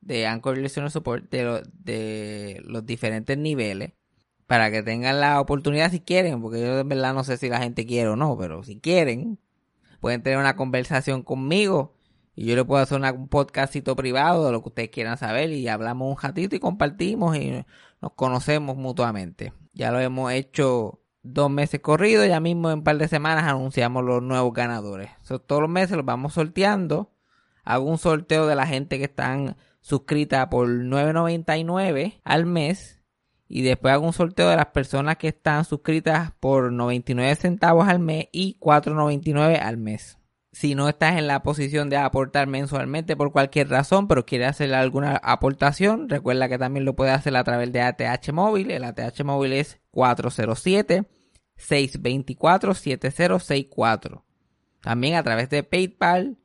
de Anchor Listener Support de, de los diferentes niveles para que tengan la oportunidad si quieren, porque yo de verdad no sé si la gente quiere o no, pero si quieren, pueden tener una conversación conmigo y yo le puedo hacer un podcastito privado de lo que ustedes quieran saber y hablamos un ratito y compartimos y nos conocemos mutuamente. Ya lo hemos hecho dos meses corridos, ya mismo en un par de semanas anunciamos los nuevos ganadores. todos los meses los vamos sorteando. Hago un sorteo de la gente que están suscrita por 9.99 al mes. Y después hago un sorteo de las personas que están suscritas por 99 centavos al mes y 4.99 al mes. Si no estás en la posición de aportar mensualmente por cualquier razón, pero quieres hacer alguna aportación, recuerda que también lo puedes hacer a través de ATH móvil. El ATH móvil es 407 624 7064. También a través de PayPal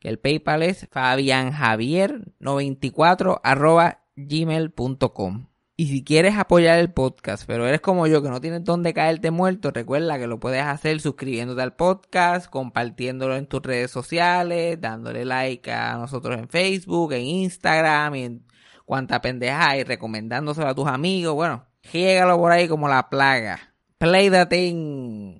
que el PayPal es fabianjavier94 arroba gmail.com. Y si quieres apoyar el podcast, pero eres como yo que no tienes dónde caerte muerto, recuerda que lo puedes hacer suscribiéndote al podcast, compartiéndolo en tus redes sociales, dándole like a nosotros en Facebook, en Instagram y en cuanta pendeja y recomendándoselo a tus amigos. Bueno, llégalo por ahí como la plaga. Play the thing.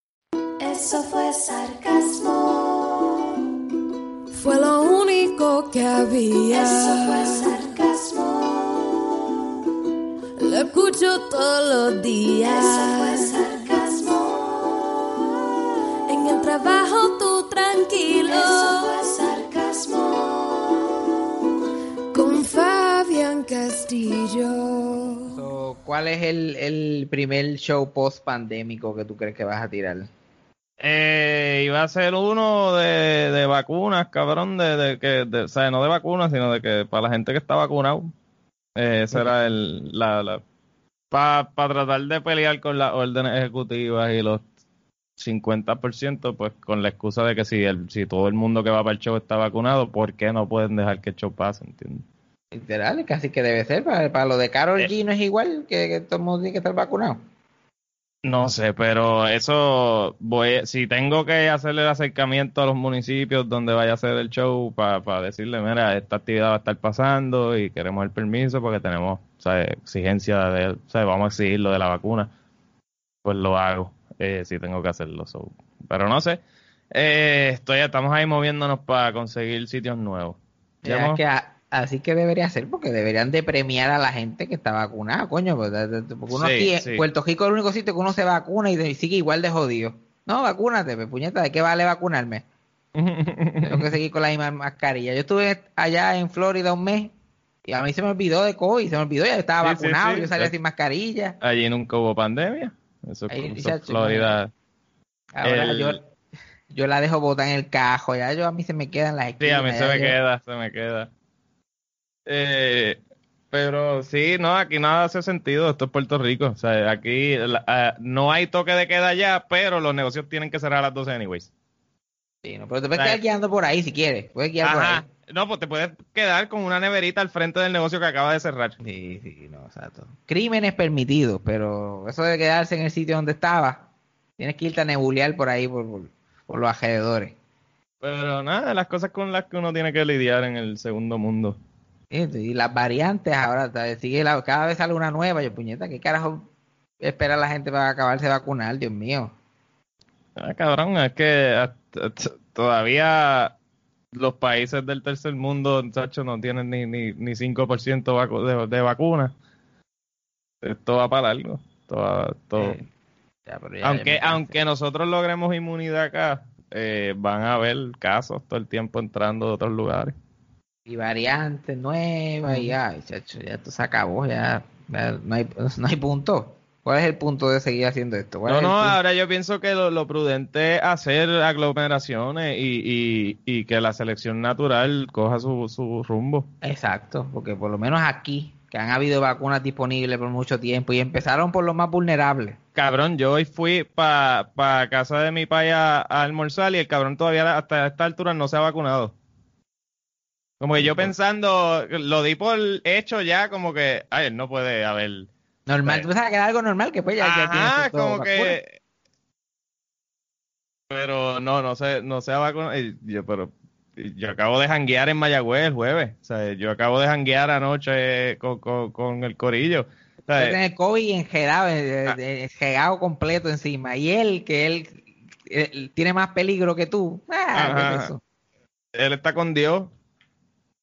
Eso fue sarcasmo. Fue lo único que había. Eso fue sarcasmo. Lo escucho todos los días. Eso fue sarcasmo. En el trabajo tú tranquilo. Eso fue sarcasmo. Con Fabián Castillo. So, ¿Cuál es el, el primer show post pandémico que tú crees que vas a tirar? Eh, iba a ser uno de, de vacunas, cabrón, de, de que, de, o sea, no de vacunas, sino de que para la gente que está vacunado, eh, ese era el, la, la para tratar de pelear con las órdenes ejecutivas y los 50%, pues con la excusa de que si, el, si todo el mundo que va para el show está vacunado, ¿por qué no pueden dejar que el show pase, entiendes? Literal, casi que debe ser. Para, para lo de Carol Eh. G no es igual que, que todo el mundo tiene que estar vacunado. No sé, pero eso voy, si tengo que hacerle el acercamiento a los municipios donde vaya a ser el show para decirle, mira, esta actividad va a estar pasando y queremos el permiso porque tenemos exigencia de, sea, vamos a exigir lo de la vacuna, pues lo hago, eh, si tengo que hacerlo. so. Pero no sé, eh, estoy, estamos ahí moviéndonos para conseguir sitios nuevos. Ya hemos- que a- así que debería ser, porque deberían de premiar a la gente que está vacunada, coño. pues, Porque uno Sí, aquí, sí. Puerto Rico es el único sitio que uno se vacuna y, sigue igual de jodido. No, vacúnate, pues, puñeta, ¿de qué vale vacunarme? Tengo que seguir con la misma mascarilla. Yo estuve allá en Florida un mes y a mí se me olvidó de COVID, se me olvidó, ya estaba Sí, sí, vacunado, sí. yo salía sin mascarilla. Allí nunca hubo pandemia. Eso, Ahí, eso Florida. Ahora El- yo, yo la dejo botar en el cajo, ya yo a mí se me quedan las Sí, esquinas. a mí se me yo- queda, se me queda. Eh, pero sí, no, aquí nada hace sentido, esto es Puerto Rico. O sea, aquí la- ah, no hay toque de queda ya, pero los negocios tienen que cerrar a las 12 anyways. Sí, no, pero te puedes quedar guiando por ahí si quieres. Puedes guiar por ahí. No, pues te puedes quedar con una neverita al frente del negocio que acaba de cerrar. Sí, sí, no, exacto. Crímenes permitidos, pero eso de quedarse en el sitio donde estaba, tienes que irte a nebulear por ahí, por, por, por los alrededores. Pero nada, las cosas con las que uno tiene que lidiar en el segundo mundo. Y las variantes ahora, sigue la- cada vez sale una nueva. Yo, puñeta, ¿qué carajo espera la gente para acabarse de vacunar? Dios mío. Ah, cabrón, es que todavía los países del tercer mundo, muchachos, no tienen ni, ni, ni 5% vacu- de, de vacuna. Esto va para largo. Esto va- Eh, ya, ya- ya aunque, aunque nosotros logremos inmunidad acá, eh, van a haber casos todo el tiempo entrando de otros lugares. Y variantes nuevas, y ya, chacho, ya esto se acabó, ya, ya no, hay, no hay punto. ¿Cuál es el punto de seguir haciendo esto? ¿Cuál No, es no, ahora yo pienso que lo, lo prudente es hacer aglomeraciones y, y, y que la selección natural coja su, su rumbo. Exacto, porque por lo menos aquí, que han habido vacunas disponibles por mucho tiempo y empezaron por los más vulnerables. Cabrón, yo hoy fui para pa casa de mi paya a, a almorzar y el cabrón todavía hasta esta altura no se ha vacunado. Como que yo pensando, lo di por hecho ya, como que, ay, él no puede haber. Normal, Sí. tú sabes que era algo normal que pues ya, ya tienes Ajá, como vacuna. que. Pero no, no se, no se vacunado. Yo, pero yo acabo de janguear en Mayagüez el jueves. O sea, yo acabo de janguear anoche con, con, con el corillo. O sea, Tú tienes COVID enjedado, eh, Ah. eh, completo encima. Y él, que él, él tiene más peligro que tú. Ah, ¿qué es Ajá. eso? él está con Dios.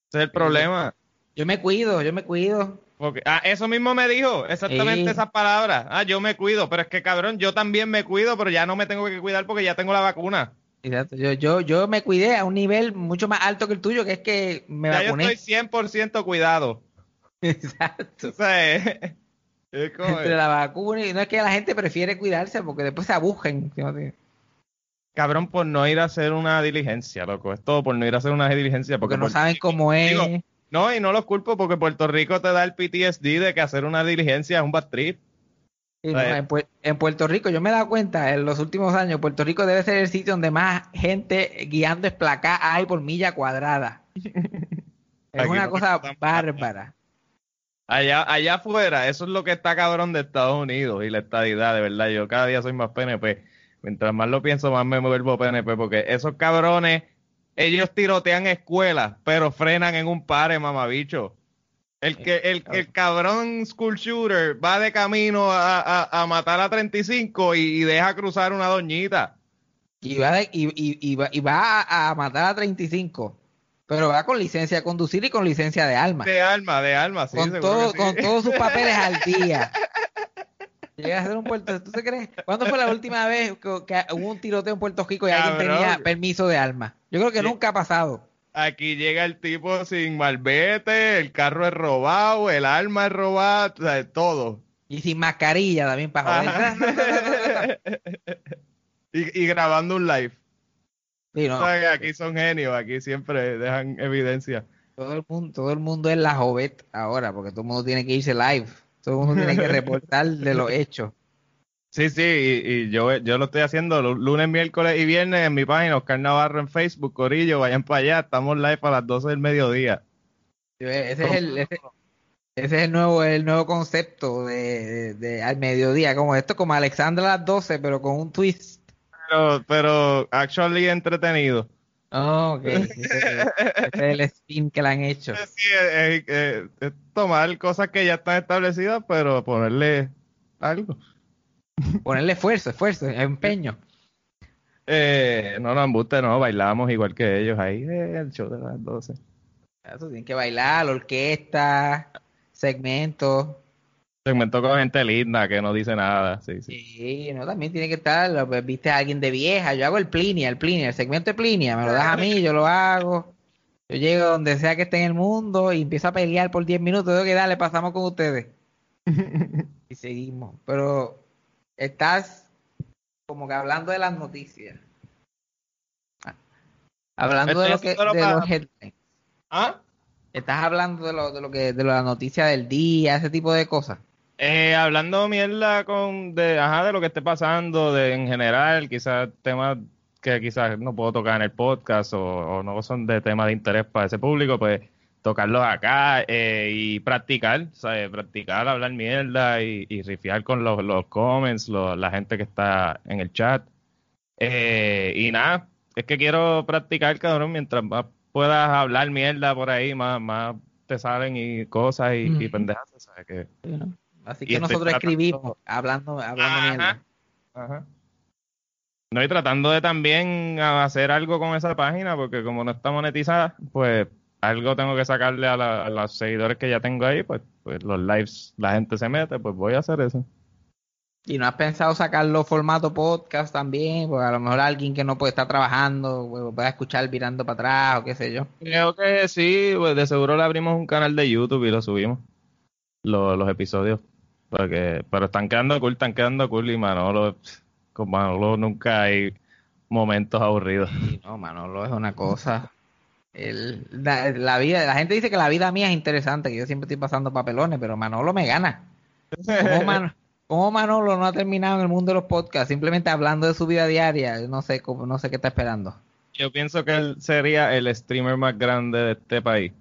Ese es el problema. Yo me cuido, yo me cuido. Porque, ah, eso mismo me dijo, exactamente esas palabras. Ah, yo me cuido, pero es que cabrón, yo también me cuido, pero ya no me tengo que cuidar porque ya tengo la vacuna. Exacto. Yo, yo, yo me cuidé a un nivel mucho más alto que el tuyo, que es que me ya yo vacuné. estoy 100% cuidado. Exacto. O sea, es, es como- Entre la vacuna y no es que la gente prefiere cuidarse porque después se abujen. ¿sí? Cabrón, por no ir a hacer una diligencia, loco. Es todo por no ir a hacer una diligencia. Porque Porque no por- saben cómo es. Digo, No, y no los culpo porque Puerto Rico te da el PTSD de que hacer una diligencia es un bad trip. Sí, no, Eh. en, Puer- en Puerto Rico, yo me he dado cuenta en los últimos años, Puerto Rico debe ser el sitio donde más gente guiando esplacá hay por milla cuadrada. es Aquí una no cosa bárbara. Allá, allá afuera, eso es lo que está cabrón de Estados Unidos y la estadidad, de verdad. Yo cada día soy más PNP. Mientras más lo pienso, más me vuelvo PNP, porque esos cabrones, ellos tirotean escuelas, pero frenan en un pare, mamabicho. El que, el, el cabrón school shooter va de camino a, a, a matar a 35 y, y deja cruzar una doñita. Y va, de- y, y- va, y va a, matar a 35, pero va con licencia de conducir y con licencia de arma. De alma, de alma, sí. con, todo, sí. con todos sus papeles al día. Llega a ser un Puerto ¿Tú te crees? ¿Cuándo fue la última vez que, que hubo un tiroteo en Puerto Rico y alguien tenía permiso de arma? Yo creo que Sí. nunca ha pasado. Aquí llega el tipo sin malvete, el carro es robado, el arma es robada, o sea, todo. Y sin mascarilla también para joder. y, y grabando un live. Sí, no, O sea, que aquí son genios, aquí siempre dejan evidencia. todo, el mundo, todo el mundo es la jovet ahora, porque todo el mundo tiene que irse live. Todo el mundo tiene que reportar de los hechos. Sí, sí, y, y yo, yo lo estoy haciendo lu- lunes, miércoles y viernes en mi página Oscar Navarro en Facebook, Corillo, vayan para allá, estamos live a las 12 del mediodía. Ese es el, ese, ese es el nuevo, el nuevo concepto de, de- de al mediodía, como esto, como Alexandra a las 12, pero con un twist. Pero, pero actually entretenido. Oh, ok. Ese, ese es el spin que le han hecho. Sí, es, es- es tomar cosas que ya están establecidas, pero ponerle algo. Ponerle esfuerzo, esfuerzo, empeño. Eh, no, no, embuste, no, bailamos igual que ellos ahí, eh, el show de las 12. Eso tienen que bailar, la orquesta, segmentos. Segmento con gente linda que no dice nada, sí, sí. Sí, no, también tiene que estar, lo- pues, viste a alguien de vieja, yo hago el Plinia, el Plinia, el segmento de Plinia, me lo das a mí, yo lo hago. Yo llego donde sea que esté en el mundo y empiezo a pelear por 10 minutos, tengo que darle, pasamos con ustedes. Y seguimos, pero estás como que hablando de las noticias. Ah, Hablando de lo que de para- los headlines. ¿Ah? Estás hablando de lo, de lo que de la noticia del día, ese tipo de cosas. Eh, hablando mierda con de, ajá, de lo que esté pasando, de en general, quizás temas que quizás no puedo tocar en el podcast o, o no son de tema de interés para ese público, pues tocarlos acá eh, y practicar, ¿sabes? Practicar, hablar mierda y, y rifiar con los, los comments, los- la gente que está en el chat. Eh, y nada, es que quiero practicar, cabrón, mientras más puedas hablar mierda por ahí, más, más te salen y cosas y, y Ujú. pendejas, ¿sabes? Que, Así que nosotros tratando- escribimos hablando, hablando Ajá. mierda. Ajá. No, y tratando de también hacer algo con esa página, porque como no está monetizada, pues algo tengo que sacarle a, la- a los seguidores que ya tengo ahí, pues, pues los lives, la gente se mete, pues voy a hacer eso. ¿Y no has pensado sacarlo formato podcast también? Porque a lo mejor alguien que no puede estar trabajando pues, pueda escuchar virando para atrás o qué sé yo. Creo que sí, pues de seguro le abrimos un canal de YouTube y lo subimos, lo- los episodios. Porque, pero están quedando cool, están quedando cool y Manolo, con Manolo nunca hay momentos aburridos. No, Manolo es una cosa. El- la, la vida, la gente dice que la vida mía es interesante, que yo siempre estoy pasando papelones, pero Manolo me gana. ¿Cómo, Man- cómo Manolo no ha terminado en el mundo de los podcasts? Simplemente hablando de su vida diaria. No sé cómo, no sé qué está esperando. Yo pienso que él sería el streamer más grande de este país.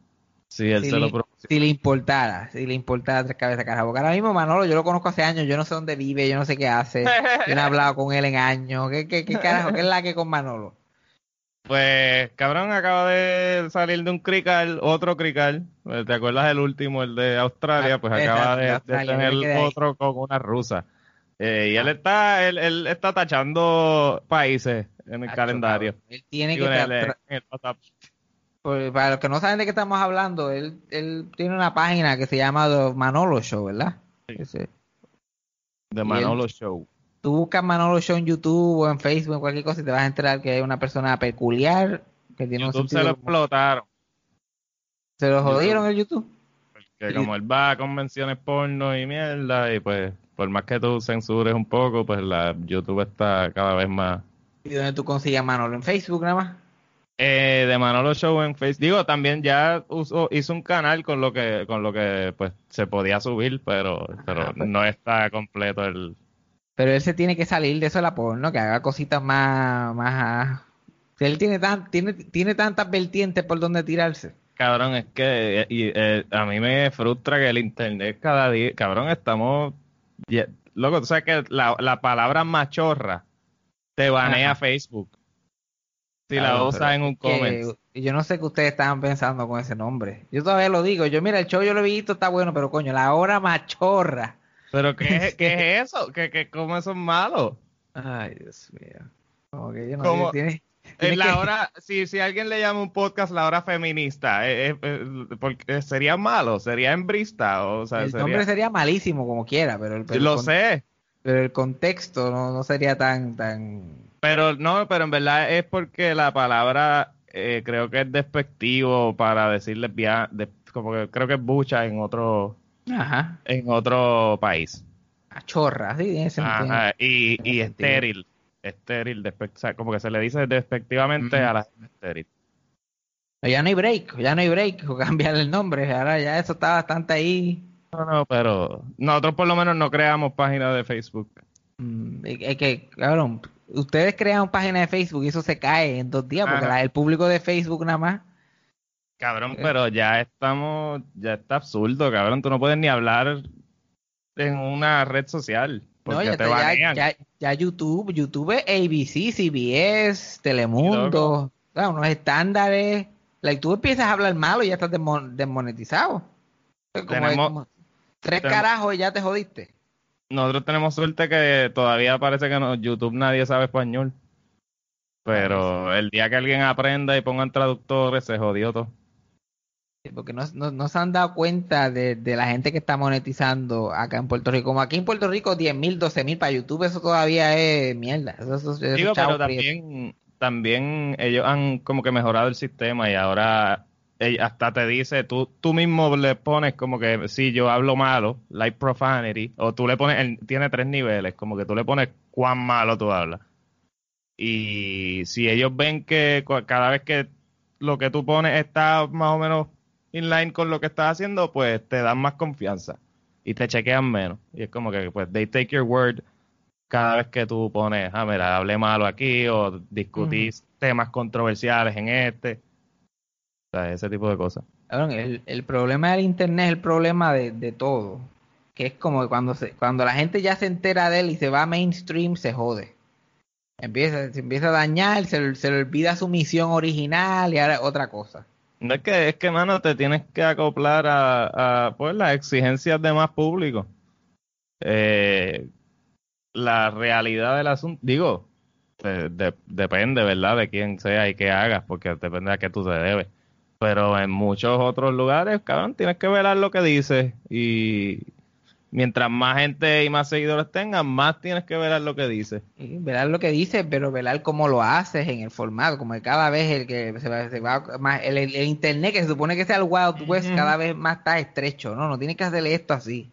Si él Si se le- lo propusiera. Si le importara, si le importara tres cabezas carajo. Porque ahora mismo Manolo, yo lo conozco hace años, yo no sé dónde vive, yo no sé qué hace. Yo no he hablado con él en años. ¿Qué, qué, qué carajo? ¿Qué es la que con Manolo? Pues, cabrón, acaba de salir de un crical, otro crical. Eh, ¿Te acuerdas del último, el de Australia? Ah, Pues exacto, acaba de tener otro con una rusa. Eh, y él está, él, él está tachando países en el calendario. cabrón. Él tiene que tra- en el WhatsApp. Por- para los que no saben de qué estamos hablando, él, él tiene una página que se llama The Manolo Show, ¿verdad? De él- Manolo Show. Tú buscas Manolo Show en YouTube o en Facebook o cualquier cosa y te vas a enterar que hay una persona peculiar que tiene un YouTube se sentido lo explotaron. ¿Se lo jodieron el YouTube? Que Sí. como él va a convenciones porno y mierda, y pues, por más que tú censures un poco, pues la YouTube está cada vez más ¿Y dónde tú consigues a Manolo? ¿En Facebook nada más? Eh, de Manolo Show en Facebook. Digo, también ya usó- hizo un canal con lo que, con lo que pues se podía subir, pero, pero Ah, pues. no está completo el. Pero él se tiene que salir de eso de la porno, que haga cositas más... más ah. Él tiene, tan, tiene, tiene tantas vertientes por donde tirarse. Cabrón, es que y, eh, a mí me frustra que el internet cada día, cabrón, estamos, loco, tú sabes que la, la palabra machorra te banea Ajá. Facebook. Si la Claro, pero en un comment. yo no sé qué ustedes estaban pensando con ese nombre. Yo todavía lo digo. Yo, mira, el show yo lo he visto, está bueno, pero coño, la hora machorra. Pero ¿qué, es- qué es eso? ¿Qué, qué, ¿Cómo eso es malo? Ay, Dios mío. Como que yo no ¿Cómo? tiene- tiene En la que- hora, si, si alguien le llama un podcast la hora feminista, eh, eh, eh, porque sería malo, sería hembrista, o sea, el sería- nombre sería malísimo como quiera, pero el, pero lo sé, pero el contexto no, no sería tan tan pero no, pero en verdad es porque la palabra eh, creo que es despectivo para decir lesbiana, de- como que creo que es bucha en otro ajá, en otro país. machorra, sí, tiene sentido. Ajá, y, tiene y sentido. estéril, estéril, despe- o sea, como que se le dice despectivamente a la gente estéril. Ya no hay break, ya no hay break, o cambiarle el nombre, ahora ya eso está bastante ahí. No, no, pero nosotros por lo menos no creamos páginas de Facebook. Mm, Es que, cabrón, ustedes crean página de Facebook y eso se cae en dos días, porque la- el público de Facebook nada más. Cabrón, Eh. pero ya estamos, ya está absurdo, cabrón. Tú no puedes ni hablar en una red social No, porque ya, te ya, ya, ya YouTube, YouTube es ABC, CBS, Telemundo, loco. o sea, unos estándares. Like, tú empiezas a hablar malo y ya estás desmon- desmonetizado. Es como- Tenemos- como tres tenemos- carajos y ya te jodiste. Nosotros tenemos suerte que todavía parece que no, YouTube nadie sabe español. Pero el día que alguien aprenda y pongan traductores, se jodió todo. Sí, Porque no, no, no se han dado cuenta de, de la gente que está monetizando acá en Puerto Rico. Como aquí en Puerto Rico, 10 mil, 12 mil para YouTube, eso todavía es mierda. Eso, eso- eso es Digo, pero también, también ellos han como que mejorado el sistema y ahora hasta te dice, tú, tú mismo le pones como que si yo hablo malo, like profanity, o tú le pones, tiene tres niveles, como que tú le pones cuán malo tú hablas. Y si ellos ven que cada vez que lo que tú pones está más o menos in line con lo que estás haciendo, pues te dan más confianza y te chequean menos. Y es como que, pues, they take your word cada vez que tú pones, ah, mira, hablé malo aquí o discutís temas controversiales en este. Sea, ese tipo de cosas. El, el problema del internet es el problema de, de todo. Que es como que cuando se, cuando la gente ya se entera de él y se va a mainstream, se jode. Empieza, se empieza a dañar, se, le- se le olvida su misión original y ahora otra cosa. No es que, es que, mano, te tienes que acoplar a, a, pues, las exigencias de más público. Eh, la realidad del asunto, digo, de- de- depende, ¿verdad? De quién sea y qué hagas, porque depende a qué tú te debes. Pero en muchos otros lugares, cabrón, tienes que velar lo que dices y mientras más gente y más seguidores tengan, más tienes que velar lo que dices. Velar lo que dices, pero velar cómo lo haces en el formato, como que cada vez el que se va, se va más, el, el- el internet que se supone que sea el Wild West cada vez más está estrecho, no, no tienes que hacerle esto así.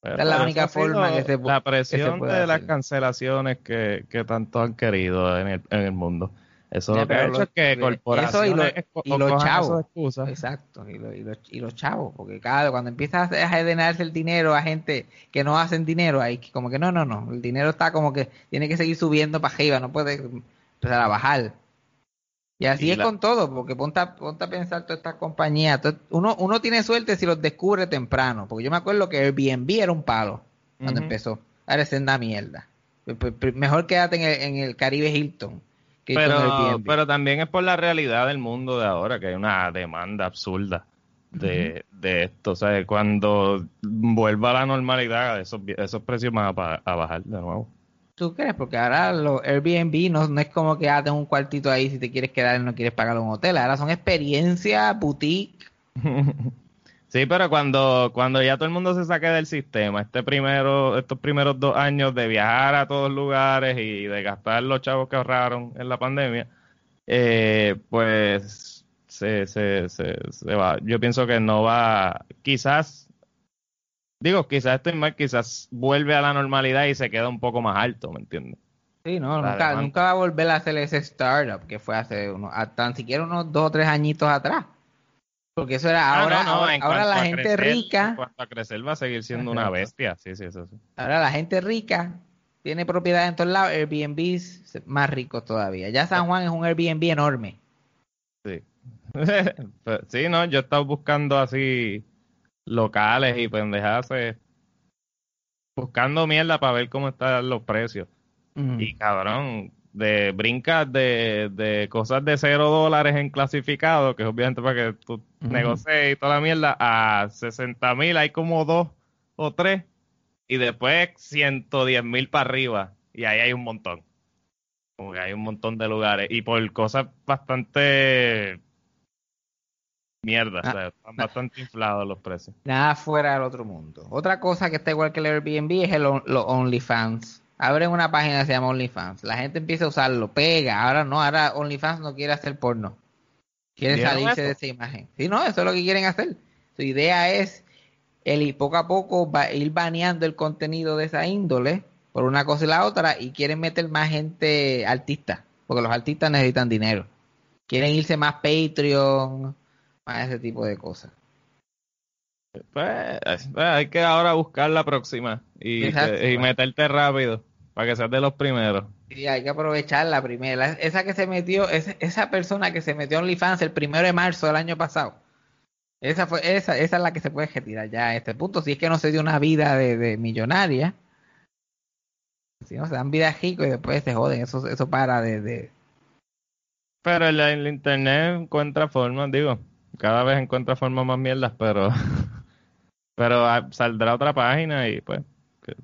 Pero Esa es la única forma que se La que se presión puede de las cancelaciones que, que tanto han querido en el, en el mundo. Eso Ya, lo que ha pero hecho lo- es que eso y corporaciones lo- y los chavos. Exacto, y, lo- y los, y los chavos, porque cada cuando empiezas a denarse el dinero a gente que no hacen dinero, ahí que como que no, no, no, el dinero está como que tiene que seguir subiendo para arriba, no puede empezar a bajar. Y así es la- con todo, porque ponte a, ponte a pensar todas estas compañías, uno, uno tiene suerte si los descubre temprano, porque yo me acuerdo que Airbnb era un palo cuando empezó, ahora es una mierda. Mejor quédate en el, en el Caribe Hilton. Pero, pero también es por la realidad del mundo de ahora, que hay una demanda absurda de, de esto. O sea, cuando vuelva a la normalidad, esos, esos precios van a, a bajar de nuevo. ¿Tú crees? Porque ahora los Airbnb no, no es como que ah, tengo un cuartito ahí si te quieres quedar y no quieres pagar un hotel. Ahora son experiencias, boutique. Sí, pero cuando, cuando ya todo el mundo se saque del sistema, este primero, estos primeros dos años de viajar a todos lugares y de gastar los chavos que ahorraron en la pandemia, eh, pues se, se, se, se va. Yo pienso que no va, quizás, digo, quizás estoy mal, quizás vuelve a la normalidad y se queda un poco más alto, ¿me entiendes? Sí, no, La nunca, demanda. nunca va a volver a hacer ese startup que fue hace unos, tan siquiera unos dos o tres añitos atrás. Porque eso era Ah, ahora, no, no, ahora, la gente crecer, En rica, cuanto a crecer va a seguir siendo una bestia, sí, sí, eso sí. ahora la gente rica tiene propiedad en todos lados, Airbnbs más ricos todavía. Ya San Juan es un Airbnb enorme. Sí. Pues, sí, no, yo he estado buscando así locales y pendejadas, eh, buscando mierda para ver cómo están los precios. Mm. Y cabrón, de brincas de, de cosas de cero dólares en clasificado, que es obviamente para que tú Ujú. negocies y toda la mierda, a 60 mil hay como dos o tres, y después 110 mil para arriba, y ahí hay un montón. Como que hay un montón de lugares, y por cosas bastante mierda, Ah, o sea, están bastante inflados los precios. Nada fuera del otro mundo. Otra cosa que está igual que el Airbnb es el on- los OnlyFans. Abren una página que se llama OnlyFans. La gente empieza a usarlo, pega. Ahora no, ahora OnlyFans no quiere hacer porno. Quiere ¿Vieron salirse eso? de esa imagen. Sí, no, eso es lo que quieren hacer. Su idea es el y poco a poco va, ir baneando el contenido de esa índole por una cosa y la otra y quieren meter más gente artista, porque los artistas necesitan dinero. Quieren irse más Patreon, más ese tipo de cosas. Pues, pues, hay que ahora buscar la próxima y meterte rápido para que seas de los primeros. Sí, hay que aprovechar la primera. Esa que se metió, esa, esa persona que se metió en OnlyFans el primero de marzo del año pasado. Esa fue, esa, esa es la que se puede retirar ya a este punto. Si es que no se dio una vida de, de millonaria. Si no se dan vida rico y después se joden. Eso, eso para de, de- Pero el, el internet encuentra formas, digo, cada vez encuentra formas más mierdas, pero pero ah, saldrá otra página y pues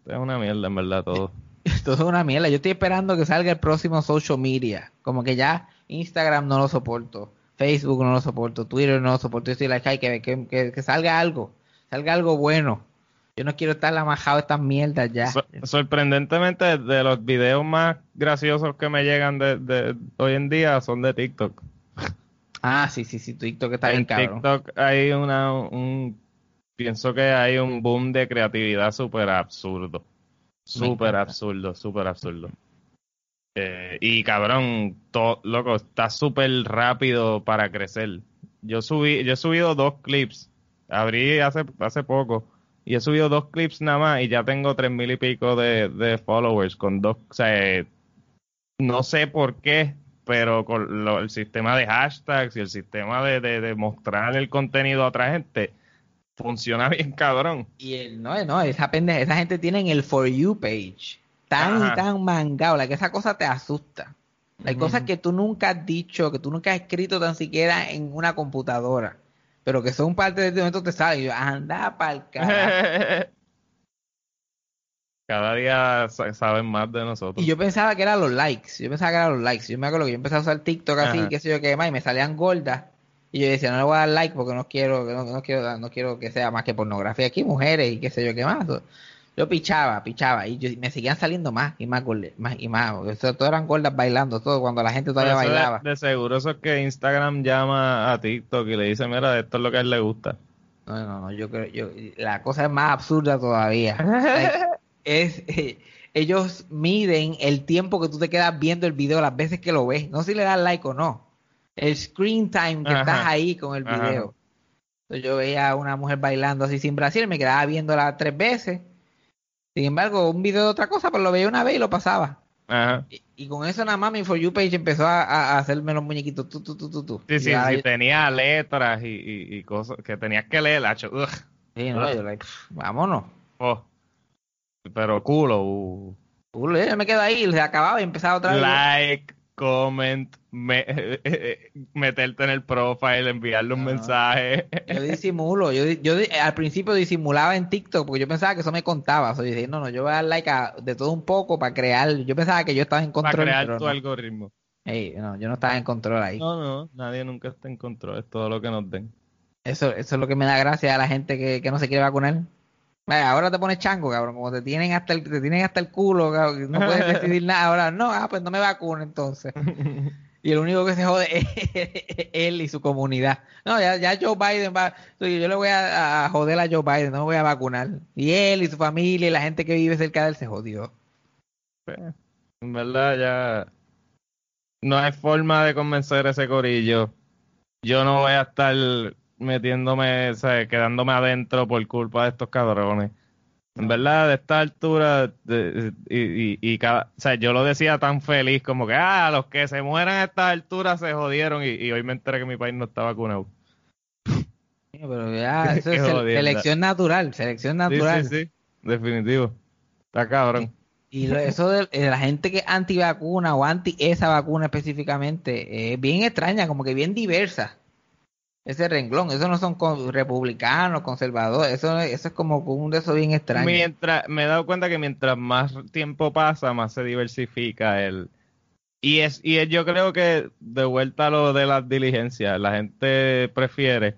es una mierda en verdad todo. Esto es una mierda. Yo estoy esperando que salga el próximo social media. Como que ya Instagram no lo soporto. Facebook no lo soporto. Twitter no lo soporto. Yo estoy like, ay, que, que, que, salga algo. Salga algo bueno. Yo no quiero estar amajado a estas mierdas ya. So- sorprendentemente de los videos más graciosos que me llegan de, de hoy en día son de TikTok. Ah, sí, sí, sí. TikTok está bien en cabrón. TikTok hay una un pienso que hay un boom de creatividad súper absurdo. Súper absurdo, súper absurdo. Eh, y cabrón, to- loco, está súper rápido para crecer. Yo subí, yo he subido dos clips. Abrí hace, hace poco. Y he subido dos clips nada más y ya tengo tres mil y pico de, de followers con dos, o sea, eh, no sé por qué, pero con lo- el sistema de hashtags y el sistema de, de, de mostrar el contenido a otra gente funciona bien cabrón. Y el, no, no, esa pendeja, esa gente tiene el For You page. Tan Ajá. y tan mangado, la que esa cosa te asusta. Hay cosas que tú nunca has dicho, que tú nunca has escrito tan siquiera en una computadora, pero que son parte de este momento te sale. Y yo, anda pa'l carajo. cada día sa- saben más de nosotros. Y yo pensaba que eran los likes. Yo pensaba que eran los likes. Yo me acuerdo que yo empecé a usar TikTok así, Ajá. qué sé yo qué más, y me salían gordas. Y yo decía, no le voy a dar like porque no quiero, no, no quiero, no quiero que sea más que pornografía aquí, mujeres y qué sé yo qué más. Yo pichaba, pichaba, y yo, me seguían saliendo más y más más y más. eso- todas eran gordas bailando, todo cuando la gente todavía de- bailaba. De, seguro eso es que Instagram llama a TikTok y le dice, mira, esto es lo que a él le gusta. No, no, no, yo creo, yo, la cosa es más absurda todavía. Es, eh, ellos miden el tiempo que tú te quedas viendo el video, las veces que lo ves, no si le das like o no. El screen time que Ajá. estás ahí con el video. Entonces yo veía a una mujer bailando así sin Brasil, me quedaba viéndola tres veces. Sin embargo, un video de otra cosa, pues lo veía una vez y lo pasaba. Ajá. Y, y con eso nada más mi For You page empezó a, hacerme los muñequitos, tú, tú, tú, tú. Sí, Y sí, sí, tenía letras y, y, y cosas que tenías que leer, hacho, ugh, sí, no, yo like, vámonos. oh. Pero culo, uh. Culo, yo me quedo ahí, se acababa y empezaba otra vez. like, comment, me- meterte en el profile, enviarle un mensaje. Yo disimulo, yo, yo al principio disimulaba en TikTok porque yo pensaba que eso me contaba. O sea, yo decía, no, no, yo voy a dar like a- de todo un poco para crear. Yo pensaba que yo estaba en para control. crear pero tu no. algoritmo. Ey, no, yo no estaba en control ahí. No, no, nadie nunca está en control, es todo lo que nos den. Eso, eso es lo que me da gracia a la gente que, que no se quiere vacunar. Vaya, ahora te pones chango, cabrón, como te tienen hasta el, te tienen hasta el culo, cabrón, no puedes decidir nada. Ahora, no, ah, pues no me vacuno entonces. Y el único que se jode es él y su comunidad. No, ya, ya Joe Biden va. Yo yo le voy a, a joder a Joe Biden, no me voy a vacunar. Y él y su familia y la gente que vive cerca de él se jodió. Pues, en verdad ya no hay forma de convencer a ese corillo. Yo no voy a estar metiéndome, o sea, quedándome adentro por culpa de estos cabrones. En verdad, de esta altura, de- y, y, y cada, o sea, yo lo decía tan feliz como que, ah, los que se mueran a estas alturas se jodieron y, y hoy me enteré que mi país no está vacunado. Sí, Pero ya, eso es selección natural, selección Sí, natural. sí, sí, definitivo. Está cabrón. Y eso de, de la gente que es anti-vacuna o anti esa vacuna específicamente es bien extraña, como que bien diversa. Ese renglón, eso no son con- republicanos, conservadores, eso, eso es como un de esos bien extraño. Mientras, me he dado cuenta que mientras más tiempo pasa, más se diversifica el... Y es, y es- yo creo que de vuelta a lo de las diligencias, la gente prefiere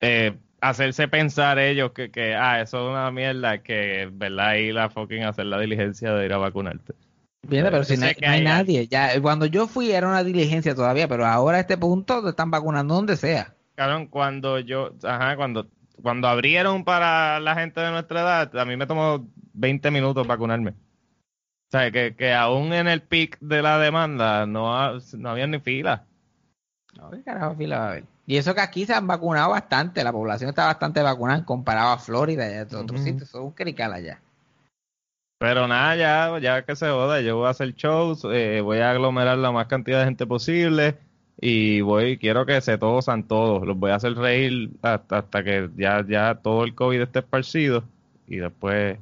eh, hacerse pensar ellos que, que, ah, eso es una mierda, que, ¿verdad? Ir a fucking hacer la diligencia de ir a vacunarte. Viene, pero si no hay, nadie. Ya, cuando yo fui era una diligencia todavía, pero ahora a este punto te están vacunando donde sea. Cabrón, cuando yo, ajá, cuando, cuando abrieron para la gente de nuestra edad, a mí me tomó 20 minutos vacunarme. O sea, que, que aún en el pic de la demanda no, ha- no había ni fila. No, ¿qué carajo fila va a haber? Y eso que aquí se han vacunado bastante, la población está bastante vacunada comparado a Florida y a otros sitios, son un crical allá. Pero nada, ya, ya que se joda, yo voy a hacer shows, eh, voy a aglomerar la más cantidad de gente posible y voy, quiero que se tosan todos, los voy a hacer reír hasta, hasta que ya, ya todo el COVID esté esparcido y después...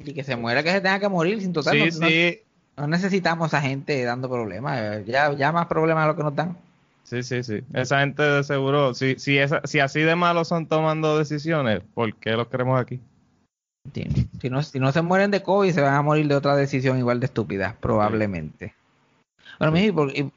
Y que se muera, que se tenga que morir sin total. Sí, no- sí, No necesitamos a gente dando problemas. eh, Ya, ya más problemas de lo que nos dan. Sí, sí, sí. Esa gente de seguro, si, si, esa, si así de malos son tomando decisiones, ¿por qué los queremos aquí? Si no, si no se mueren de COVID, se van a morir de otra decisión igual de estúpida, probablemente. Bueno, mijo, ¿y por, y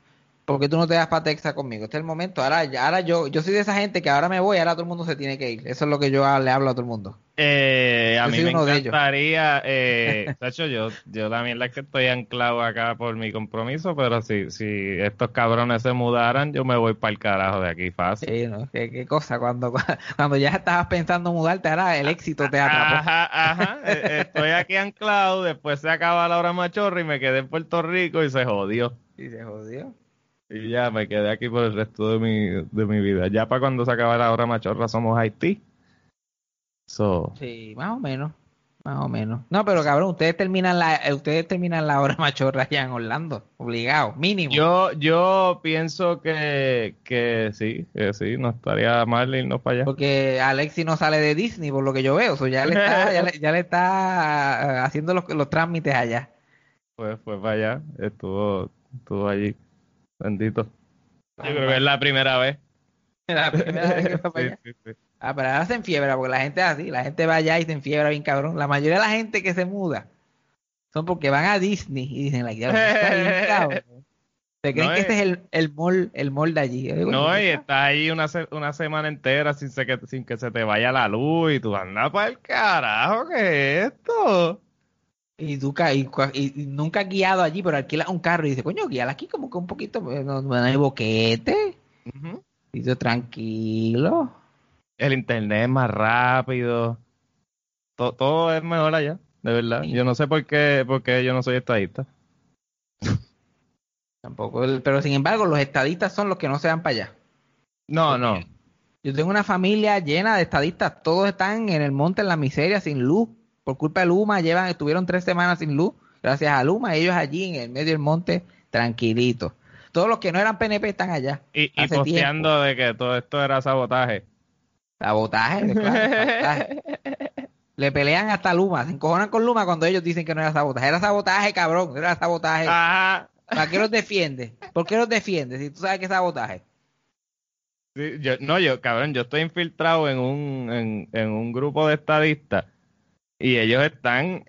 por qué tú no te das para Texas conmigo? Este es el momento. Ahora, ahora yo, yo soy de esa gente que ahora me voy, ahora todo el mundo se tiene que ir. Eso es lo que yo le hablo a todo el mundo. Eh, a Yo mí me encantaría, eh, de hecho, yo, yo la mierda es que estoy anclado acá por mi compromiso, pero si, si estos cabrones se mudaran, yo me voy para el carajo de aquí fácil. Sí, ¿no? ¿Qué, qué cosa? Cuando, cuando ya estabas pensando mudarte, ahora el éxito te atrapó. Ajá, ajá. Eh, Estoy aquí anclado, después se acaba la hora machorra y me quedé en Puerto Rico y se jodió. Y se jodió. Y ya me quedé aquí por el resto de mi, de mi vida. Ya para cuando se acabe la hora machorra somos Haití. So, Sí, más o menos. Más o menos. No, pero cabrón, ustedes terminan la, eh, ustedes terminan la hora machorra ya en Orlando. Obligado, mínimo. yo, yo pienso que, que sí, que sí, no estaría mal irnos para allá. Porque Alexi no sale de Disney, por lo que yo veo. O sea, ya le está, ya le, ya le está eh, haciendo los, los trámites allá. Pues fue para allá, estuvo, estuvo allí. Bendito. Yo creo que es la primera vez. La primera vez que fue para Sí, allá. sí, sí. Ah, pero ahora se enfiebra porque la gente es así, la gente va allá y se enfiebra bien cabrón. La mayoría de la gente que se muda son porque van a Disney y dicen, like, "Diablo, esto está bien cabrón". Se creen No que es- este es el, el mall, el mall de allí. Digo, No, y está ahí una, una semana entera sin, se- que, sin que se te vaya la luz y tú andas para el carajo, ¿qué es esto? Y, tú, y, y- nunca has guiado allí, pero alquilas un carro y dices, coño, guíala aquí como que un poquito, eh, no, no hay boquete. Ujú. Y tú tranquilo. El internet es más rápido. To- todo es mejor allá, de verdad. Yo no sé por qué, por qué yo no soy estadista. Tampoco, pero sin embargo, los estadistas son los que no se van para allá. No, no. Yo tengo una familia llena de estadistas, todos están en el monte en la miseria, sin luz, por culpa de Luma, llevan, estuvieron tres semanas sin luz, gracias a Luma, ellos allí en el medio del monte, tranquilitos. Todos los que no eran PNP están allá. Y, y posteando de que todo esto era sabotaje. Sabotaje, claro, sabotaje. Le pelean hasta Luma, se encojonan con Luma cuando ellos dicen que no era sabotaje. Era sabotaje, cabrón, era sabotaje. Ajá. ¿Para qué los defiendes? ¿Por qué los defiendes si tú sabes que es sabotaje? Sí, yo, no, yo, cabrón, yo estoy infiltrado en un, en, en un grupo de estadistas y ellos están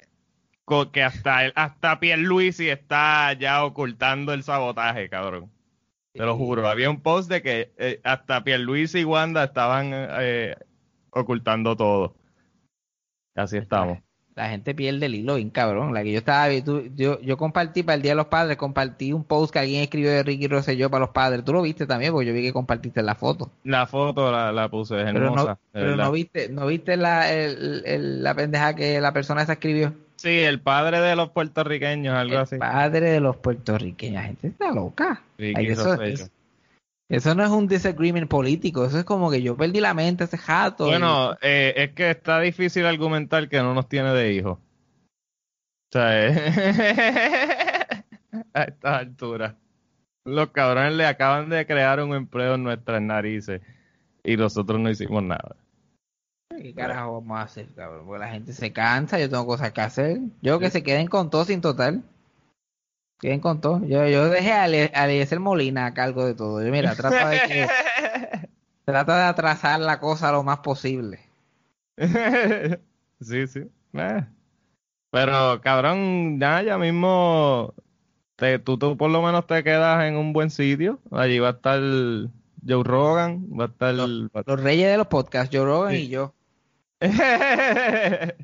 co- que hasta el, hasta Pierluisi está ya ocultando el sabotaje, cabrón. Te lo juro. Había un post de que eh, hasta Pierluisi y Wanda estaban eh, ocultando todo. Así estamos. La gente pierde el hilo bien cabrón. La que yo estaba tú- yo, yo compartí para el Día de los Padres, compartí un post que alguien escribió de Ricky Rosselló para los padres. Tú lo viste también, porque yo vi que compartiste la foto. La foto la, la puse, es Pero hermosa. no, pero no viste, no viste la, el- el- la pendeja que la persona esa escribió. Sí, el padre de los puertorriqueños, algo El así. padre de los puertorriqueños. La gente está loca. Eso no es un disagreement político, eso es como que yo perdí la mente ese jato. Bueno, eh, es que está difícil argumentar que no nos tiene de hijos. O sea, eh, a estas alturas. Los cabrones le acaban de crear un empleo en nuestras narices y nosotros no hicimos nada. ¿Qué carajo vamos a hacer, cabrón? Porque la gente se cansa, yo tengo cosas que hacer. Yo que se queden con todo sin total. Queden con todo. Yo, yo dejé a Eliezer Molina a cargo de todo. Yo, mira, trata de, que, trata de atrasar la cosa lo más posible. sí, sí. Eh. Pero, cabrón, ya, ya mismo te, tú, tú por lo menos te quedas en un buen sitio. Allí va a estar Joe Rogan, va a estar... va a- Los reyes de los podcasts, Joe Rogan Sí. y yo.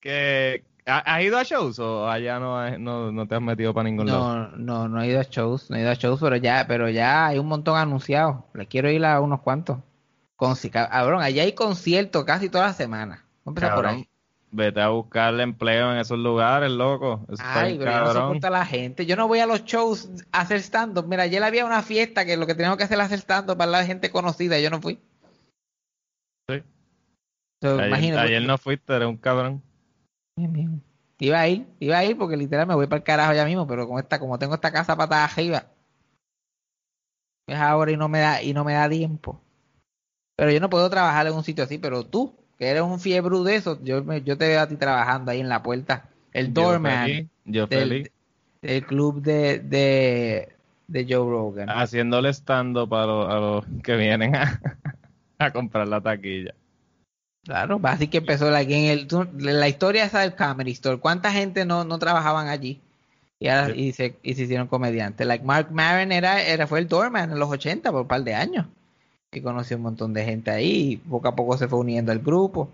que ¿ha- ¿Has ido a shows o allá no, no, no te has metido para ningún lado? No, no, no he ido a shows, no he ido a shows, pero ya, pero ya hay un montón anunciados. Le quiero ir a unos cuantos. Con, cabrón, allá hay conciertos casi toda la semana. Vamos a empezar por ahí. Vete a buscarle empleo en esos lugares, loco. Eso Ay, pero no cabrón. soporto a la gente. Yo no voy a los shows a hacer stand-up. Mira, ayer había una fiesta que lo que teníamos que hacer era hacer stand-up para la gente conocida. Yo no fui. Sí. So, ayer, imagínate, ayer no fuiste, eres un cabrón. Iba a ir, iba a ir porque literal me voy para el carajo ya mismo, pero con esta, como tengo esta casa patada arriba, es ahora y no me da, y no me da tiempo. Pero yo no puedo trabajar en un sitio así, pero tú, que eres un fiebre de eso, yo me, yo te veo a ti trabajando ahí en la puerta. El doorman Yo del, feliz. del club de, de, de Joe Rogan. Haciéndole stand a los, a los que vienen a, a comprar la taquilla. Claro, así que empezó la, en el, la historia esa del Comedy Store. ¿Cuánta gente no, no trabajaban allí? Y, ahora- Sí. y, se, y se hicieron comediantes. Like Mark Maron era, era, fue el doorman en los 80 por un par de años. Y conoció un montón de gente ahí. Y poco a poco se fue uniendo al grupo.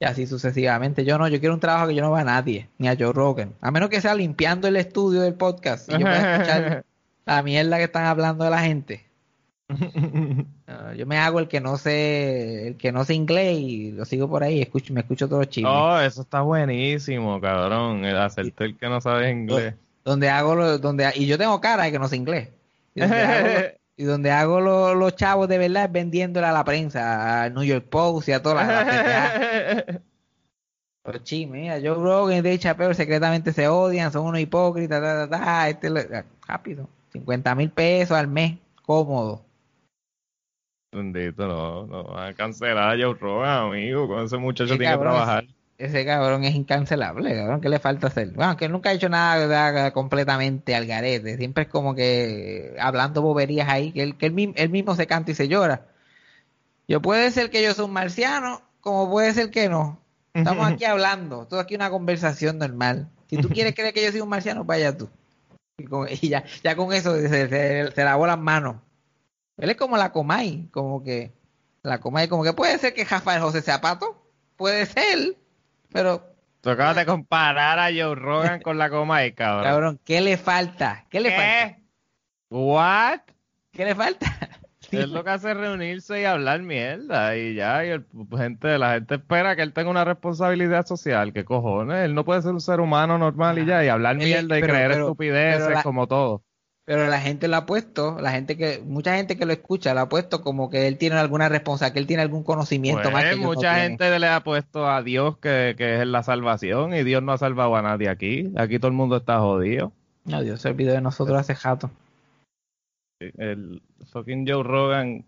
Y así sucesivamente. Yo no, yo quiero un trabajo que yo no vea a nadie, ni a Joe Rogan. A menos que sea limpiando el estudio del podcast. Y yo pueda escuchar la mierda que están hablando de la gente. No, yo me hago el que no sé, el que no sé inglés y lo sigo por ahí, escucho, me escucho todos los chismes. oh, eso está buenísimo, cabrón. El hacerte el que no sabes inglés. Donde hago lo, donde y yo tengo cara de que no sé inglés. Y donde hago, y donde hago lo- los chavos de verdad es vendiéndole a la prensa, a New York Post y a todas las, las. Los chismes, mira, Joe Rogan y Dave Chappelle secretamente se odian, son unos hipócritas, ta, ta, ta, este lo- rápido, 50 mil pesos al mes, cómodo. Bendito, no, no van a cancelar a Joe Rogan, amigo. Con ese muchacho tiene que trabajar. Ese cabrón es incancelable, cabrón. ¿Qué le falta hacer? Bueno, que nunca ha hecho nada ¿verdad? completamente al garete. Siempre es como que hablando boberías ahí, que él, que él, mi- él mismo se canta y se llora. Yo puede ser que yo soy un marciano, como puede ser que no. Estamos aquí hablando, todo aquí una conversación normal. Si tú quieres creer que yo soy un marciano, vaya tú. Y, con- y ya, ya con eso se, se- se lavó las manos. Él es como la Comay, como que la Comay, como que puede ser que Rafael José sea pato, puede ser, pero Tú acabas de comparar a Joe Rogan con la Comay, cabrón. cabrón, ¿qué le falta? ¿Qué le falta? ¿What? ¿Qué le falta? Es lo que hace reunirse y hablar mierda y ya, y el, gente, la gente espera que él tenga una responsabilidad social, ¿qué cojones? Él no puede ser un ser humano normal y ya, y hablar mierda y pero- creer pero- estupideces pero la- como todo. Pero la gente lo ha puesto, la gente que, mucha gente que lo escucha lo ha puesto como que él tiene alguna responsabilidad, que él tiene algún conocimiento Pues, más que no mucha gente le ha puesto a Dios que, que es la salvación y Dios no ha salvado a nadie aquí. Aquí todo el mundo está jodido. No, Dios se olvidó de nosotros hace jato. El fucking Joe Rogan,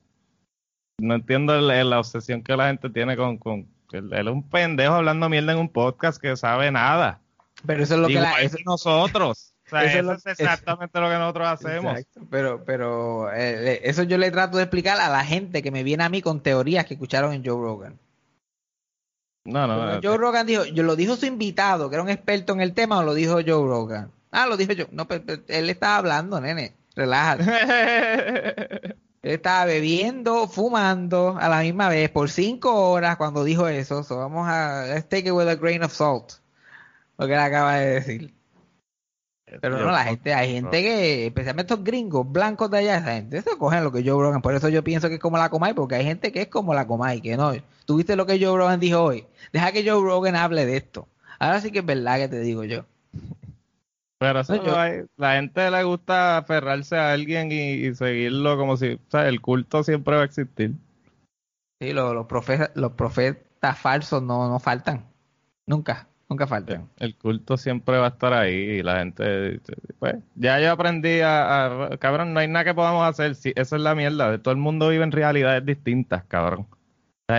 no entiendo la obsesión que la gente tiene con... con él, él es un pendejo hablando mierda en un podcast que sabe nada. Pero eso es lo que la, eso- nosotros. Sea, eso es eso lo- es exactamente lo que nosotros hacemos. Exacto, Pero, pero eh, eso yo le trato de explicar a la gente que me viene a mí con teorías que escucharon en Joe Rogan. No, no, no. Joe Rogan dijo, yo lo dijo su invitado, que era un experto en el tema, o lo dijo Joe Rogan. Ah, lo dijo yo. No, pero, pero él estaba hablando, nene. Relájate. Él estaba bebiendo, fumando a la misma vez por cinco horas cuando dijo eso. So vamos a let's take it with a grain of salt. Lo que él acaba de decir. Pero no, la gente, hay gente que, especialmente estos gringos blancos de allá, esa gente se cogen lo que Joe Rogan. Por eso yo pienso que es como la Comay, porque hay gente que es como la Comay, que no. ¿Tuviste lo que Joe Rogan dijo hoy? Deja que Joe Rogan hable de esto. Ahora sí que es verdad que te digo yo. Pero eso No, yo- hay- la gente le gusta aferrarse a alguien y, y seguirlo como si, o sea, el culto siempre va a existir. Sí, los, los, profetas, los profetas falsos no, no faltan. Nunca, nunca faltan. El culto siempre va a estar ahí y la gente, pues, ya yo aprendí a, cabrón, no hay nada que podamos hacer, si, esa es la mierda, todo el mundo vive en realidades distintas, cabrón.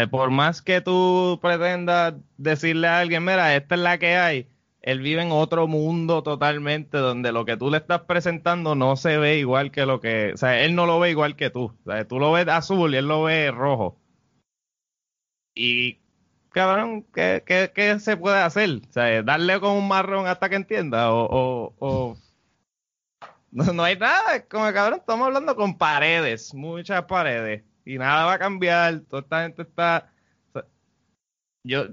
Por más que tú pretendas decirle a alguien, mira, esta es la que hay, él vive en otro mundo totalmente donde lo que tú le estás presentando no se ve igual que lo que, o sea, él no lo ve igual que tú. O sea, tú lo ves azul y él lo ve rojo. Y, cabrón, ¿qué, qué, qué se puede hacer? O sea, darle con un marrón hasta que entienda o... o, o- No, no hay nada, como cabrón, estamos hablando con paredes, muchas paredes, y nada va a cambiar, toda esta gente está... yo,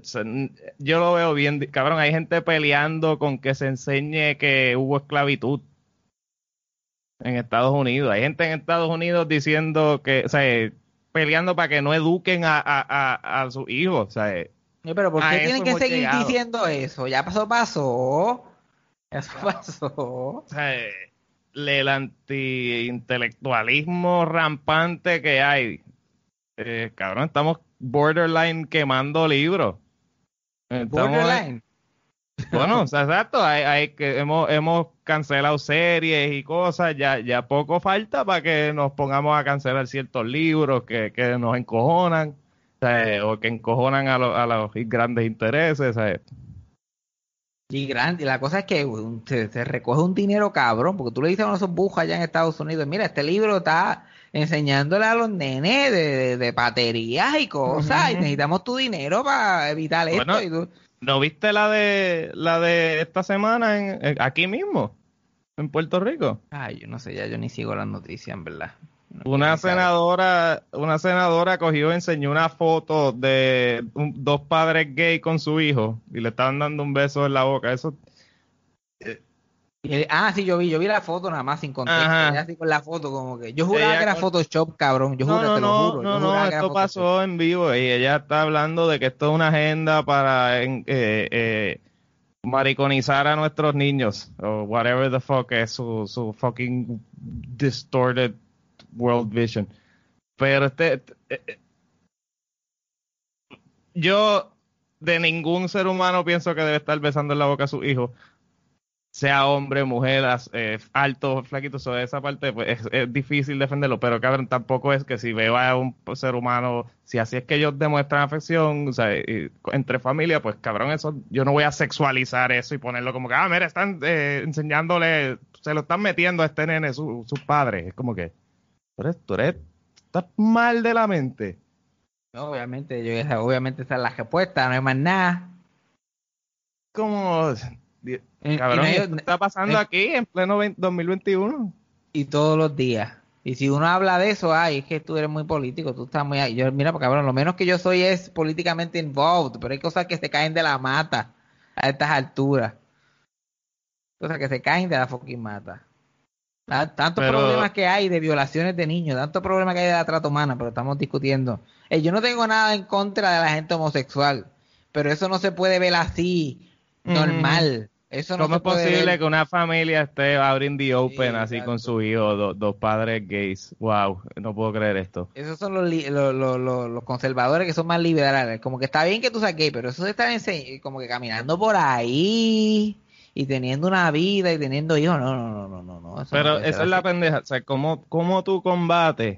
yo lo veo bien, cabrón, hay gente peleando con que se enseñe que hubo esclavitud en Estados Unidos, hay gente en Estados Unidos diciendo que, o sea, peleando para que no eduquen a, a, a, a sus hijos, o sea, Sí, pero ¿por qué tienen que seguir llegado. diciendo eso? Ya pasó, pasó. Ya Eso pasó. o sea, el anti-intelectualismo rampante que hay. Eh, cabrón, estamos borderline quemando libros. Estamos- Borderline. Bueno, o sea, exacto, hay, hay que hemos, hemos cancelado series y cosas, ya, ya poco falta para que nos pongamos a cancelar ciertos libros que, que nos encojonan, o, que encojonan a, lo- a los grandes intereses. sea. Y grande, y la cosa es que se, se recoge un dinero cabrón, porque tú le dices a uno de esos bujos allá en Estados Unidos, mira, este libro está enseñándole a los nenes de, de, de paterías y cosas, y necesitamos tu dinero para evitar Bueno, esto. Y tú, ¿No viste la de la de esta semana en, en- aquí mismo, en Puerto Rico? ay, yo no sé, ya yo ni sigo las noticias, en verdad. No Una saber. senadora, una senadora cogió y enseñó una foto de un- dos padres gay con su hijo y le estaban dando un beso en la boca. Eso, él- ah, sí, yo vi, yo vi la foto nada más sin contexto. Así con la foto, como que. Yo juraba Ella que era con- Photoshop, cabrón. Yo no, juro, no, te lo no, juro. no, yo no, esto pasó en vivo y ella está hablando de que esto es una agenda para eh, eh, mariconizar a nuestros niños o whatever the fuck es su, su fucking distorted world vision. Pero este, eh, eh, yo de ningún ser humano pienso que debe estar besando en la boca a su hijo, sea hombre, mujer, eh, alto, flaquito, sobre esa parte pues, es, es difícil defenderlo, pero cabrón, tampoco es que si veo a un ser humano, si así es que ellos demuestran afección, o sea, y- entre familia, pues cabrón, eso, yo no voy a sexualizar eso y ponerlo como que, ah, mira, están eh, enseñándole, se lo están metiendo a este nene, su- sus padres, es como que, tú eres, tú eres, estás mal de la mente. Obviamente, yo, obviamente esa es la respuesta, no hay más nada. Como, Y cabrón, está pasando eh, aquí en pleno 20 2021. y todos los días. Y si uno habla de eso, ay, es que tú eres muy político, tú estás muy... Yo, mira, pues, cabrón, lo menos que yo soy es políticamente involved, pero hay cosas que se caen de la mata a estas alturas. Cosas que se caen de la fucking mata. Ta- Tantos Pero- problemas que hay de violaciones de niños, tantos problemas que hay de la trata humana, pero estamos discutiendo. Eh, yo no tengo nada en contra de la gente homosexual, pero eso no se puede ver así, Mm. Eso no ¿Cómo se es posible ver- que una familia esté abriendo the open Sí, así con su hijo, do- dos padres gays? Wow, no puedo creer esto. Esos son los, li- los, los- los- los conservadores que son más liberales. Como que está bien que tú seas gay, pero eso estar ense- como que caminando por ahí y teniendo una vida y teniendo hijos. No, no, no, no, no. no eso no Pero ser esa es la pendeja, o sea, ¿cómo, cómo tú combates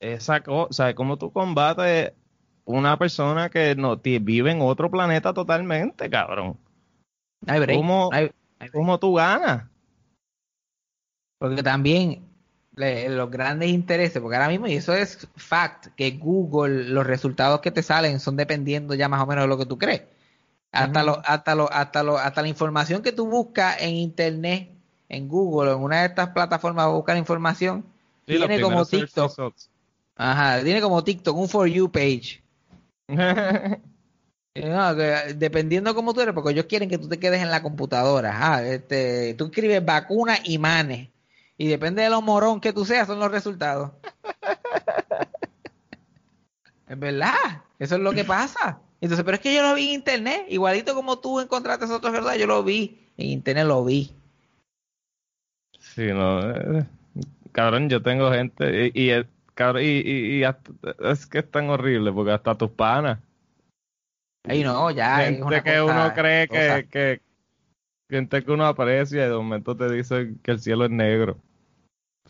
esa cosa, o sea, cómo tú combates una persona que no vive en otro planeta totalmente, cabrón? No hay break, ¿Cómo- no hay- no hay break. ¿Cómo tú ganas? Porque también le- los grandes intereses, porque ahora mismo, y eso es fact, que Google, los resultados que te salen son dependiendo ya más o menos de lo que tú crees. Hasta, Ujú. lo, hasta, lo, hasta, lo, hasta la información que tú buscas en internet, en Google o en una de estas plataformas para buscar información, Sí, tiene como TikTok. Ajá, tiene como TikTok, un For You page. Eh, no, que dependiendo cómo tú eres, porque ellos quieren que tú te quedes en la computadora. Ajá, este, tú escribes vacuna y manes. Y depende de lo morón que tú seas, son los resultados. es verdad, eso es lo que pasa. Entonces, pero es que yo lo vi en internet, igualito como tú encontraste esos otros resultados, yo lo vi. En internet lo vi. Sí, no. eh, cabrón, yo tengo gente y, y, es- cabrón, y, y- y hasta- es que es tan horrible porque hasta tus panas. Ahí no, ya. es gente una que cosa- uno cree cosa. que, que gente que uno aprecia y de momento te dicen que el cielo es negro.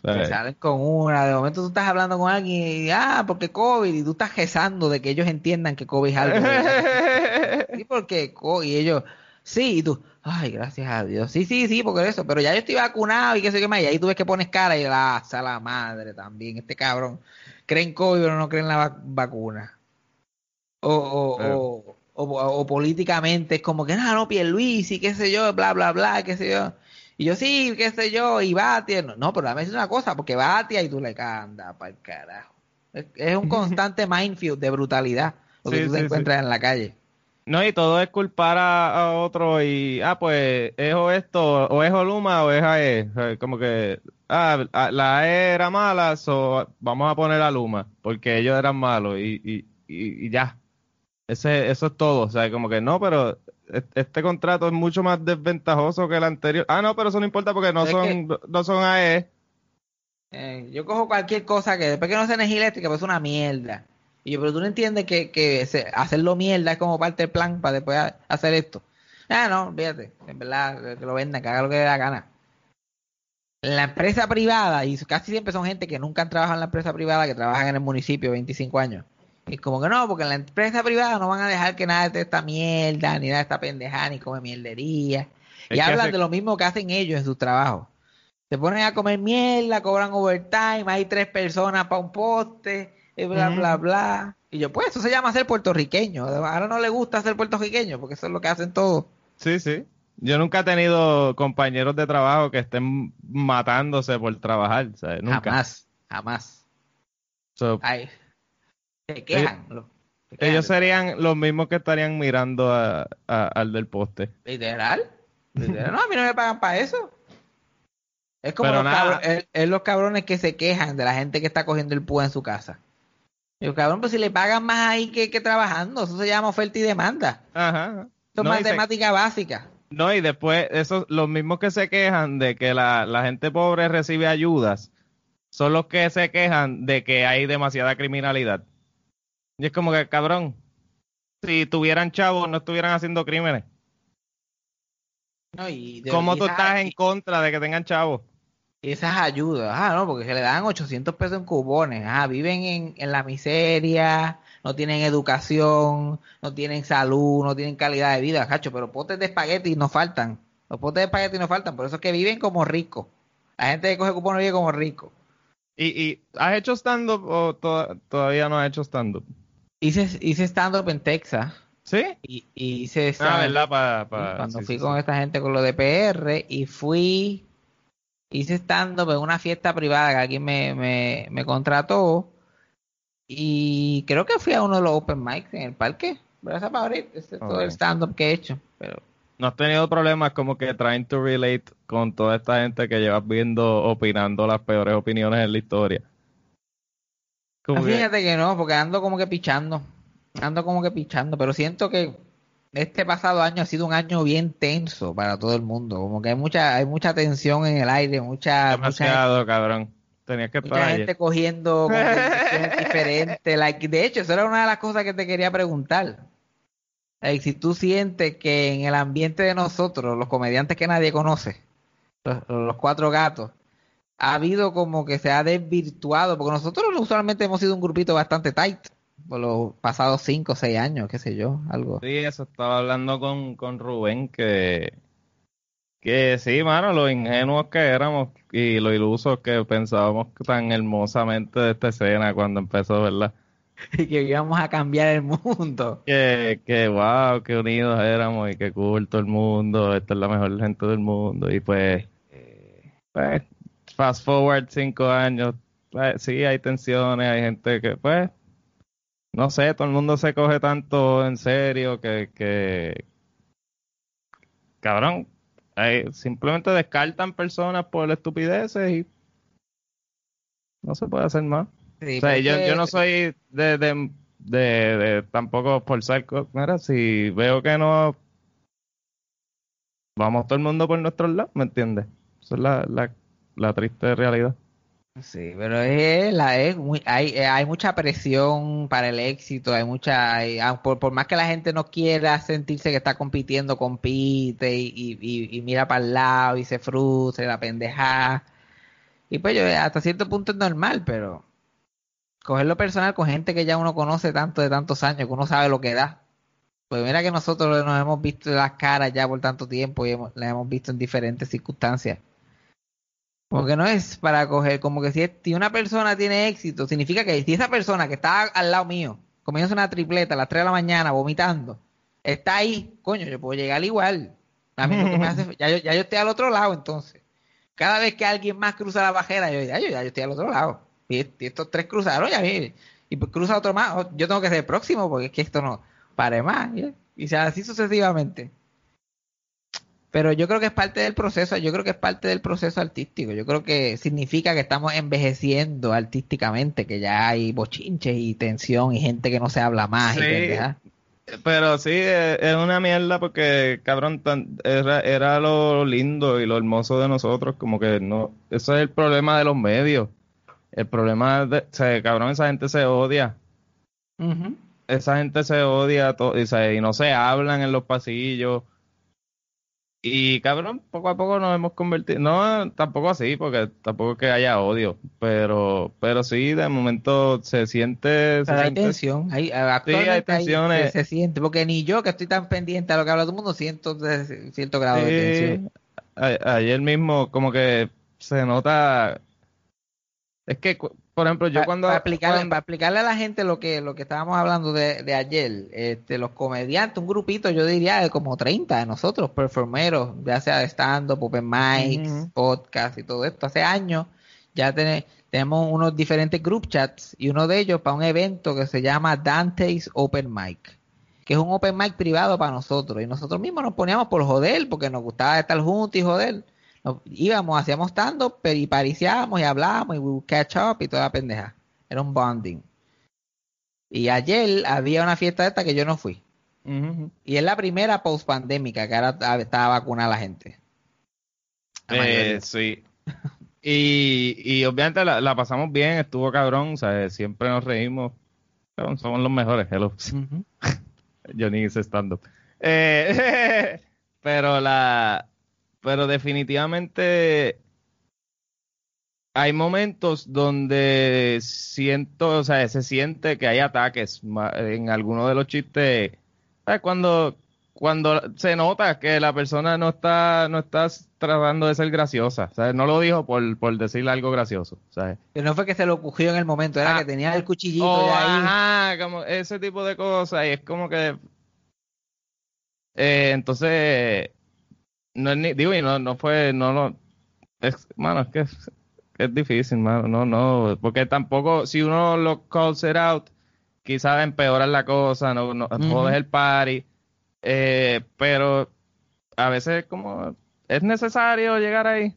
Te salen con una, de momento tú estás hablando con alguien y, ah, porque COVID, y tú estás rezando de que ellos entiendan que COVID es algo. sí, porque, co- y ellos, sí, y tú, ay, gracias a Dios, sí, sí, sí, porque eso, pero ya yo estoy vacunado y qué sé qué más, y ahí tú ves que pones cara y la, a la madre también, este cabrón, creen COVID pero no creen la vac- vacuna. O, o, o, o, o políticamente es como que, no, no, Pierluisi, qué sé yo, bla, bla, bla, qué sé yo. Y yo, sí, qué sé yo, y Batia. No, no, pero dame decir una cosa, porque Batia y tú le anda para el carajo. Es, es un constante minefield de brutalidad lo que Sí, tú te sí, encuentras en la calle. No, y todo es culpar a, a otro y, ah, pues, es o esto, o es Oluma o es AE. O sea, como que, ah, la AE era mala, so vamos a poner a Luma, porque ellos eran malos y, y, y, y ya. Ese, eso es todo. O sea, como que no, pero es- este contrato es mucho más desventajoso que el anterior. Ah, no, pero eso no importa porque no Es son, no son AE. Eh, yo cojo cualquier cosa que después que no sea energía eléctrica, pues es una mierda. Y yo, pero tú no entiendes que, que hacerlo mierda es como parte del plan para después hacer esto. Ah, no, fíjate, en verdad, que lo vendan, que haga lo que dé la gana. La empresa privada, y casi siempre son gente que nunca han trabajado en la empresa privada, que trabajan en el municipio 25 años. Y como que no, porque en la empresa privada no van a dejar que nada de esta mierda, ni nada de esta pendejada, ni come mierdería. Es Y hablan hace- de lo mismo que hacen ellos en sus trabajos. Se ponen a comer mierda, cobran overtime, hay tres personas para un poste, y bla, bla, bla. Y yo, pues, eso se llama ser puertorriqueño. Ahora no le gusta ser puertorriqueño, porque eso es lo que hacen todos. Sí, sí. Yo nunca he tenido compañeros de trabajo que estén matándose por trabajar. sea, nunca. Jamás, jamás. So, Ay, se quejan. lo- se quejan. ellos serían los mismos que estarían mirando a- a- al del poste. Literal. Literal. No, a mí no me pagan para eso. Es como los, cabro- es, es los cabrones que se quejan de la gente que está cogiendo el púa en su casa. Yo, cabrón, pues si le pagan más ahí que, que trabajando, eso se llama oferta y demanda. Ajá. Eso es No, y se- matemática básica. No, y después, esos, los mismos que se quejan de que la, la gente pobre recibe ayudas, son los que se quejan de que hay demasiada criminalidad. Y es como que, cabrón, si tuvieran chavos, no estuvieran haciendo crímenes. No, y de- ¿Cómo y tú estás en contra de que tengan chavos? esas ayudas, ah, no, porque se le dan 800 pesos en cubones, ah, viven en, en la miseria, no tienen educación, no tienen salud, no tienen calidad de vida, cacho, pero potes de espagueti no faltan, los potes de espagueti no faltan, por eso es que viven como ricos, la gente que coge cupones vive como rico, ¿Y, y has hecho stand-up o to- todavía no has hecho stand-up? Hice, hice stand-up en Texas. ¿Sí? Y, y hice Ah. Pa, pa- cuando sí, fui sí, con sí. esta gente con lo de PR y fui, hice stand-up en una fiesta privada que alguien me, me, me contrató y creo que fui a uno de los open mics en el parque. Para ahorita, ese es todo el stand-up que he hecho. Pero ¿No has tenido problemas como que trying to relate con toda esta gente que llevas viendo opinando las peores opiniones en la historia? Como fíjate que no, porque ando como que pichando. Ando como que pichando, pero siento que este pasado año ha sido un año bien tenso para todo el mundo. Como que hay mucha, hay mucha tensión en el aire, mucha, mucha demasiado, cabrón. Tenías que estar Mucha gente cogiendo conversaciones diferentes. Like, de hecho, eso era una de las cosas que te quería preguntar. Like, si tú sientes que en el ambiente de nosotros, los comediantes que nadie conoce, los, los cuatro gatos, ha habido como que se ha desvirtuado, porque nosotros usualmente hemos sido un grupito bastante tight por los pasados cinco o seis años, qué sé yo, algo. Sí, eso estaba hablando con, con Rubén que, que sí, mano, lo ingenuos que éramos y lo ilusos que pensábamos tan hermosamente de esta escena cuando empezó, ¿verdad? Y que íbamos a cambiar el mundo. Que, que wow, qué unidos éramos y qué cool todo el mundo, esta es la mejor gente del mundo y pues, eh, pues fast forward cinco años, pues, sí hay tensiones, hay gente que pues, no sé, todo el mundo se coge tanto en serio que, que cabrón, hay- simplemente descartan personas por estupideces y no se puede hacer más. Sí, O sea, yo, yo no soy de, de, de, de tampoco forzar cosas. Si veo que no vamos todo el mundo por nuestros lados, ¿me entiendes? Esa es la, la, la triste realidad. Sí, pero es la es muy, hay eh, hay mucha presión para el éxito, hay mucha ah, por, por más que la gente no quiera sentirse que está compitiendo, compite y, y, mira para el lado y se frustra la pendeja. Y pues yo hasta cierto punto es normal, pero cogerlo personal con gente que ya uno conoce tanto de tantos años, que uno sabe lo que da. Pues mira que nosotros nos hemos visto las caras ya por tanto tiempo y hemos, las hemos visto en diferentes circunstancias. Como que no es para coger, como que si, si una persona tiene éxito, significa que si esa persona que está al lado mío, comiéndose una tripleta a las 3 de la mañana, vomitando, está ahí, coño, yo puedo llegar igual. A mí lo que me hace, ya yo, ya yo estoy al otro lado entonces. Cada vez que alguien más cruza la bajera, yo, ya, yo, ya yo estoy al otro lado. Y, est- y estos tres cruzaron, ya mire. Y pues cruza otro más, yo tengo que ser el próximo porque es que esto no pare más. ¿ya? Y sea así sucesivamente. Pero yo creo que es parte del proceso, yo creo que es parte del proceso artístico. Yo creo que significa que estamos envejeciendo artísticamente, que ya hay bochinches y tensión y gente que no se habla más y Sí. pendeja. Pero sí, eh, es una mierda porque, cabrón, era, era lo lindo y lo hermoso de nosotros, como que no, eso es el problema de los medios. El problema de, o sea, cabrón, esa gente se odia. Esa gente se odia y, y no se hablan en los pasillos. Y cabrón, poco a poco nos hemos convertido, no, tampoco así, porque tampoco es que haya odio, pero, pero sí, de momento se siente, se Pero hay tensión, hay, actualmente hay- tensiones. se, se siente, porque ni yo que estoy tan pendiente a lo que habla todo el mundo siento de- cierto grado de tensión. A- ayer mismo como que se nota, es que, cu- por ejemplo, yo Pa- cuando, para explicarle, cuando- para explicarle a la gente lo que lo que estábamos hablando de, de ayer, este, los comediantes, un grupito, yo diría de como 30 de nosotros, performeros, ya sea de stand-up, open mics, Ujú. podcast y todo esto. Hace años ya tene- tenemos unos diferentes group chats y uno de ellos para un evento que se llama Dante's Open Mic, que es un open mic privado para nosotros y nosotros mismos nos poníamos por joder porque nos gustaba estar juntos y joder. Nos- íbamos, hacíamos stand-up pero y pariciábamos y hablábamos y we would catch up y toda la pendeja. Era un bonding. Y ayer había una fiesta de esta que yo no fui. Y es la primera post pandémica que ahora ta- estaba vacunada la gente. La. Eh, sí. Y, y obviamente la, la pasamos bien, estuvo cabrón, sea, siempre nos reímos. Cabrón, somos los mejores, hello. Ujú. Yo ni hice stand-up. Eh, pero la, pero definitivamente hay momentos donde siento, o sea, se siente que hay ataques en alguno de los chistes. ¿Sabes? Cuando, cuando se nota que la persona no está, no está tratando de ser graciosa, ¿sabes? No lo dijo por, por decirle algo gracioso, ¿sabes? Que no fue que se lo cogió en el momento, era Ah. que tenía el cuchillito O, ya ahí. ajá, como ese tipo de cosas, y es como que, eh, entonces, no es ni, digo, y no, no fue, no lo, es, mano, es que es, es difícil, mano, no, no, porque tampoco, si uno lo calls it out, quizás empeorar la cosa, no, no, Ujú. jodes el party, eh, pero a veces como, es necesario llegar ahí.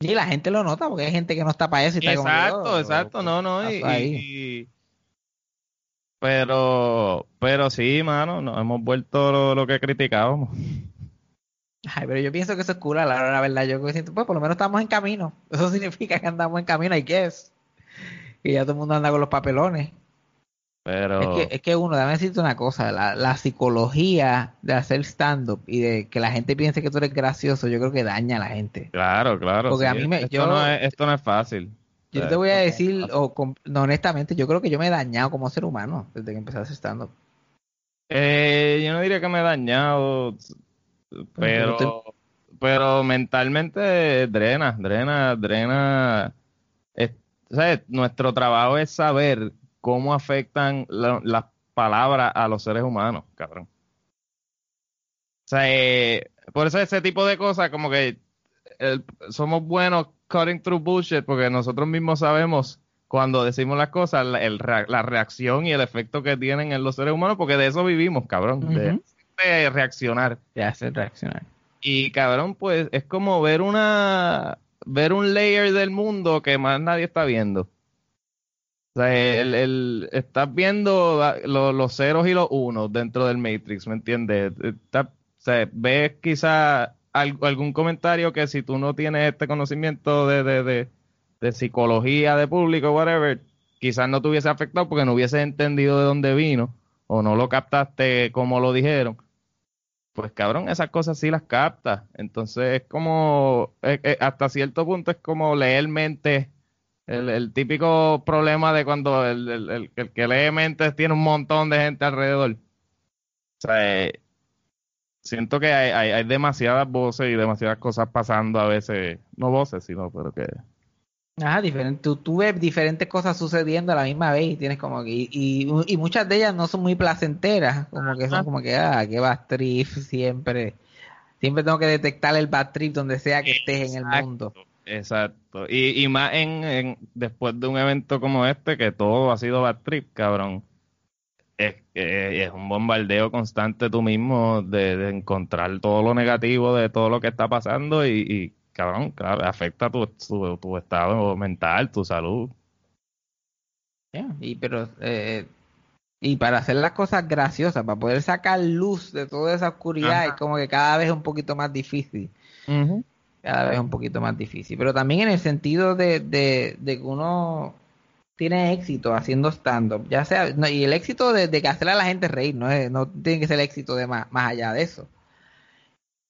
Y la gente lo nota porque hay gente que no está para eso y está como Exacto, oh, exacto, no, no, y, pero, pero sí, mano, nos hemos vuelto lo, lo que criticábamos. Ay, pero yo pienso que eso es cool, a la hora la verdad. Yo siento, pues por lo menos estamos en camino. Eso significa que andamos en camino, I guess. Y ya todo el mundo anda con los papelones. Pero, Es que, es que uno, déjame decirte una cosa, la, la psicología de hacer stand-up y de que la gente piense que tú eres gracioso, yo creo que daña a la gente. claro, claro. Porque a mí me- esto, yo- no es, esto no es fácil. Yo O sea, te voy a es decir, o no, honestamente, yo creo que yo me he dañado como ser humano desde que empecé a hacer stand-up. Eh, yo no diría que me he dañado, pero, pero pero mentalmente drena, drena, drena. Es- ¿sabes? Nuestro trabajo es saber cómo afectan la- las palabras a los seres humanos, cabrón. O sea, eh, por eso ese tipo de cosas, como que el- somos buenos cutting through bullshit, porque nosotros mismos sabemos cuando decimos las cosas, la, el la reacción y el efecto que tienen en los seres humanos, porque de eso vivimos, cabrón, de reaccionar. De hacer reaccionar. Y cabrón, pues es como ver una ver un layer del mundo que más nadie está viendo. O sea, el, el- estás viendo los ceros y los unos dentro del Matrix, ¿me entiendes? Está- o sea, ves quizá al- algún comentario que si tú no tienes este conocimiento de, de, de, de psicología de público, whatever, quizás no te hubiese afectado porque no hubieses entendido de dónde vino o no lo captaste como lo dijeron pues cabrón, esas cosas sí las capta. Entonces es como, eh, eh, hasta cierto punto es como leer mente. El, típico problema de cuando el, el- el- el que lee mentes tiene un montón de gente alrededor. O sea, eh, siento que hay, hay, hay demasiadas voces y demasiadas cosas pasando a veces. No voces, sino, pero que... Ajá, diferente. Tú, tú ves diferentes cosas sucediendo a la misma vez y tienes como que. Y, y, y muchas de ellas no son muy placenteras. Como que son como que, ah, qué bad trip siempre. Siempre tengo que detectar el bad trip donde sea que estés en el mundo. Exacto. Y, y más en, en- después de un evento como este, que todo ha sido bad trip, cabrón. Es, eh, es un bombardeo constante tú mismo de, de encontrar todo lo negativo de todo lo que está pasando y, y, cabrón, claro, afecta tu, tu, tu estado mental, tu salud. Yeah, Y pero eh, y para hacer las cosas graciosas, para poder sacar luz de toda esa oscuridad, Ajá. es como que cada vez es un poquito más difícil. Cada vez es un poquito más difícil. Pero también en el sentido de, de, de que uno tiene éxito haciendo stand-up, ya sea, no, y el éxito de, de que hacer a la gente reír, no, es, no tiene que ser el éxito de más, más allá de eso.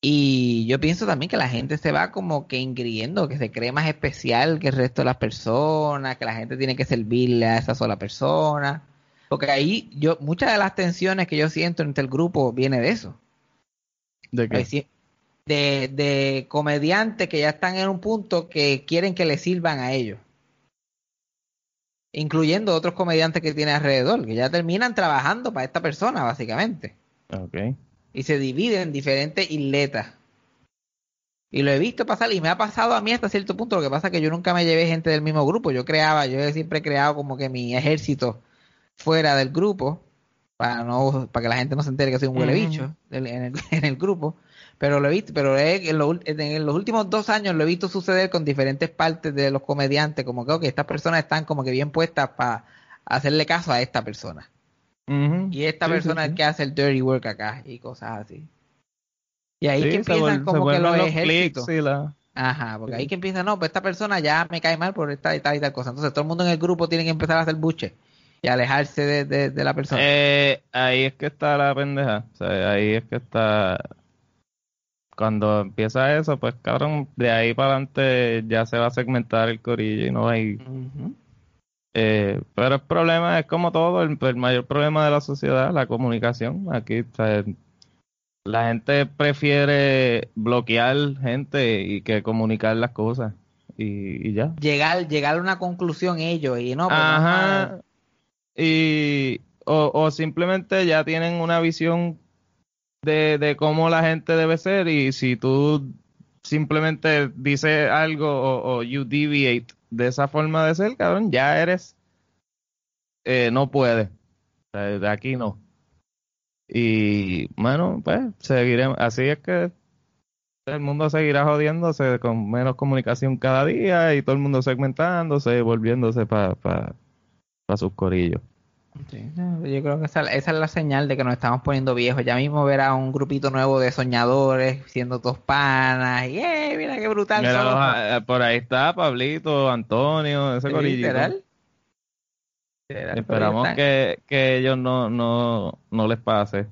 Y yo pienso también que la gente se va como que ingriendo, que se cree más especial que el resto de las personas, que la gente tiene que servirle a esa sola persona. Porque ahí yo, muchas de las tensiones que yo siento entre el grupo viene de eso. ¿De qué? De, de comediantes que ya están en un punto que quieren que le sirvan a ellos. Incluyendo otros comediantes que tiene alrededor, que ya terminan trabajando para esta persona, básicamente. Ok. Y se dividen en diferentes isletas. Y lo he visto pasar, y me ha pasado a mí hasta cierto punto. Lo que pasa es que yo nunca me llevé gente del mismo grupo. Yo creaba, yo siempre he creado como que mi ejército fuera del grupo, para no, para que la gente no se entere que soy un huele bicho en el, en el grupo. Pero lo he visto, pero he- en, lo en los últimos dos años lo he visto suceder con diferentes partes de los comediantes, como que ok, estas personas están como que bien puestas para hacerle caso a esta persona. Y esta Sí, persona sí, es sí. que hace el dirty work acá y cosas así. Y ahí que empiezan como que los los ejércitos. la- Ajá, porque ahí que empieza, no, pues esta persona ya me cae mal por esta y tal y tal cosa. Entonces todo el mundo en el grupo tiene que empezar a hacer buche y alejarse de, de- de la persona. Eh, ahí es que está la pendeja. O sea, ahí es que está. Cuando empieza eso, pues cabrón, de ahí para adelante ya se va a segmentar el corillo y no hay. Ujú. Eh, pero el problema es como todo, el, el mayor problema de la sociedad, la comunicación. Aquí, o sea, la gente prefiere bloquear gente y que comunicar las cosas. Y, y ya. Llegar, llegar a una conclusión ellos y no, pues, Ajá. Y, o, o simplemente ya tienen una visión de, de cómo la gente debe ser y si tú simplemente dices algo o, o you deviate de esa forma de ser, cabrón, ya eres, eh, no sea, de aquí no. Y bueno, pues seguiremos. Así es que el mundo seguirá jodiéndose con menos comunicación cada día y todo el mundo segmentándose, volviéndose para pa, pa sus corillos. Sí, no, yo creo que esa, esa es la señal de que nos estamos poniendo viejos. Ya mismo verá un grupito nuevo de soñadores siendo dos panas y ¡eh! Mira qué brutal Mira, somos". los- eh, por ahí está Pablito, Antonio, ese corillito. literal. Literal, Esperamos que, que ellos no, no, no les pase.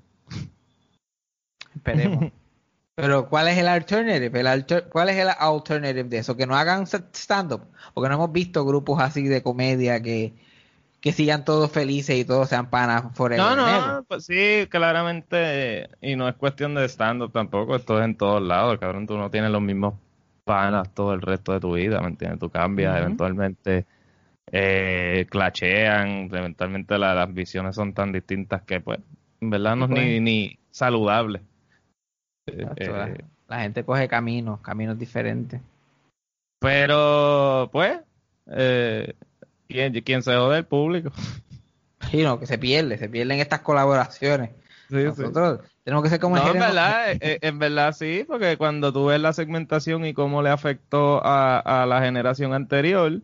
Esperemos. Pero ¿cuál es el alternative? El alter- ¿Cuál es el alternative de eso? Que no hagan stand-up. Porque no hemos visto grupos así de comedia que, que sigan todos felices y todos sean panas forever. No, no, pues sí, claramente, y no es cuestión de stand-up tampoco, esto es en todos lados, cabrón, tú no tienes los mismos panas todo el resto de tu vida, ¿me entiendes? Tú cambias, eventualmente eh, clachean, eventualmente la- las visiones son tan distintas que, pues, en verdad no es Pues. ni, ni saludable. Eh, Exacto, la- eh, La gente coge caminos, caminos diferentes. pero, pues, eh, ¿quién, quién se jode el público? Y no, que se pierde, se pierden estas colaboraciones. Sí, sí. Nosotros tenemos que ser como No, en verdad, eh, eh, en verdad sí, porque cuando tú ves la segmentación y cómo le afectó a, a la generación anterior,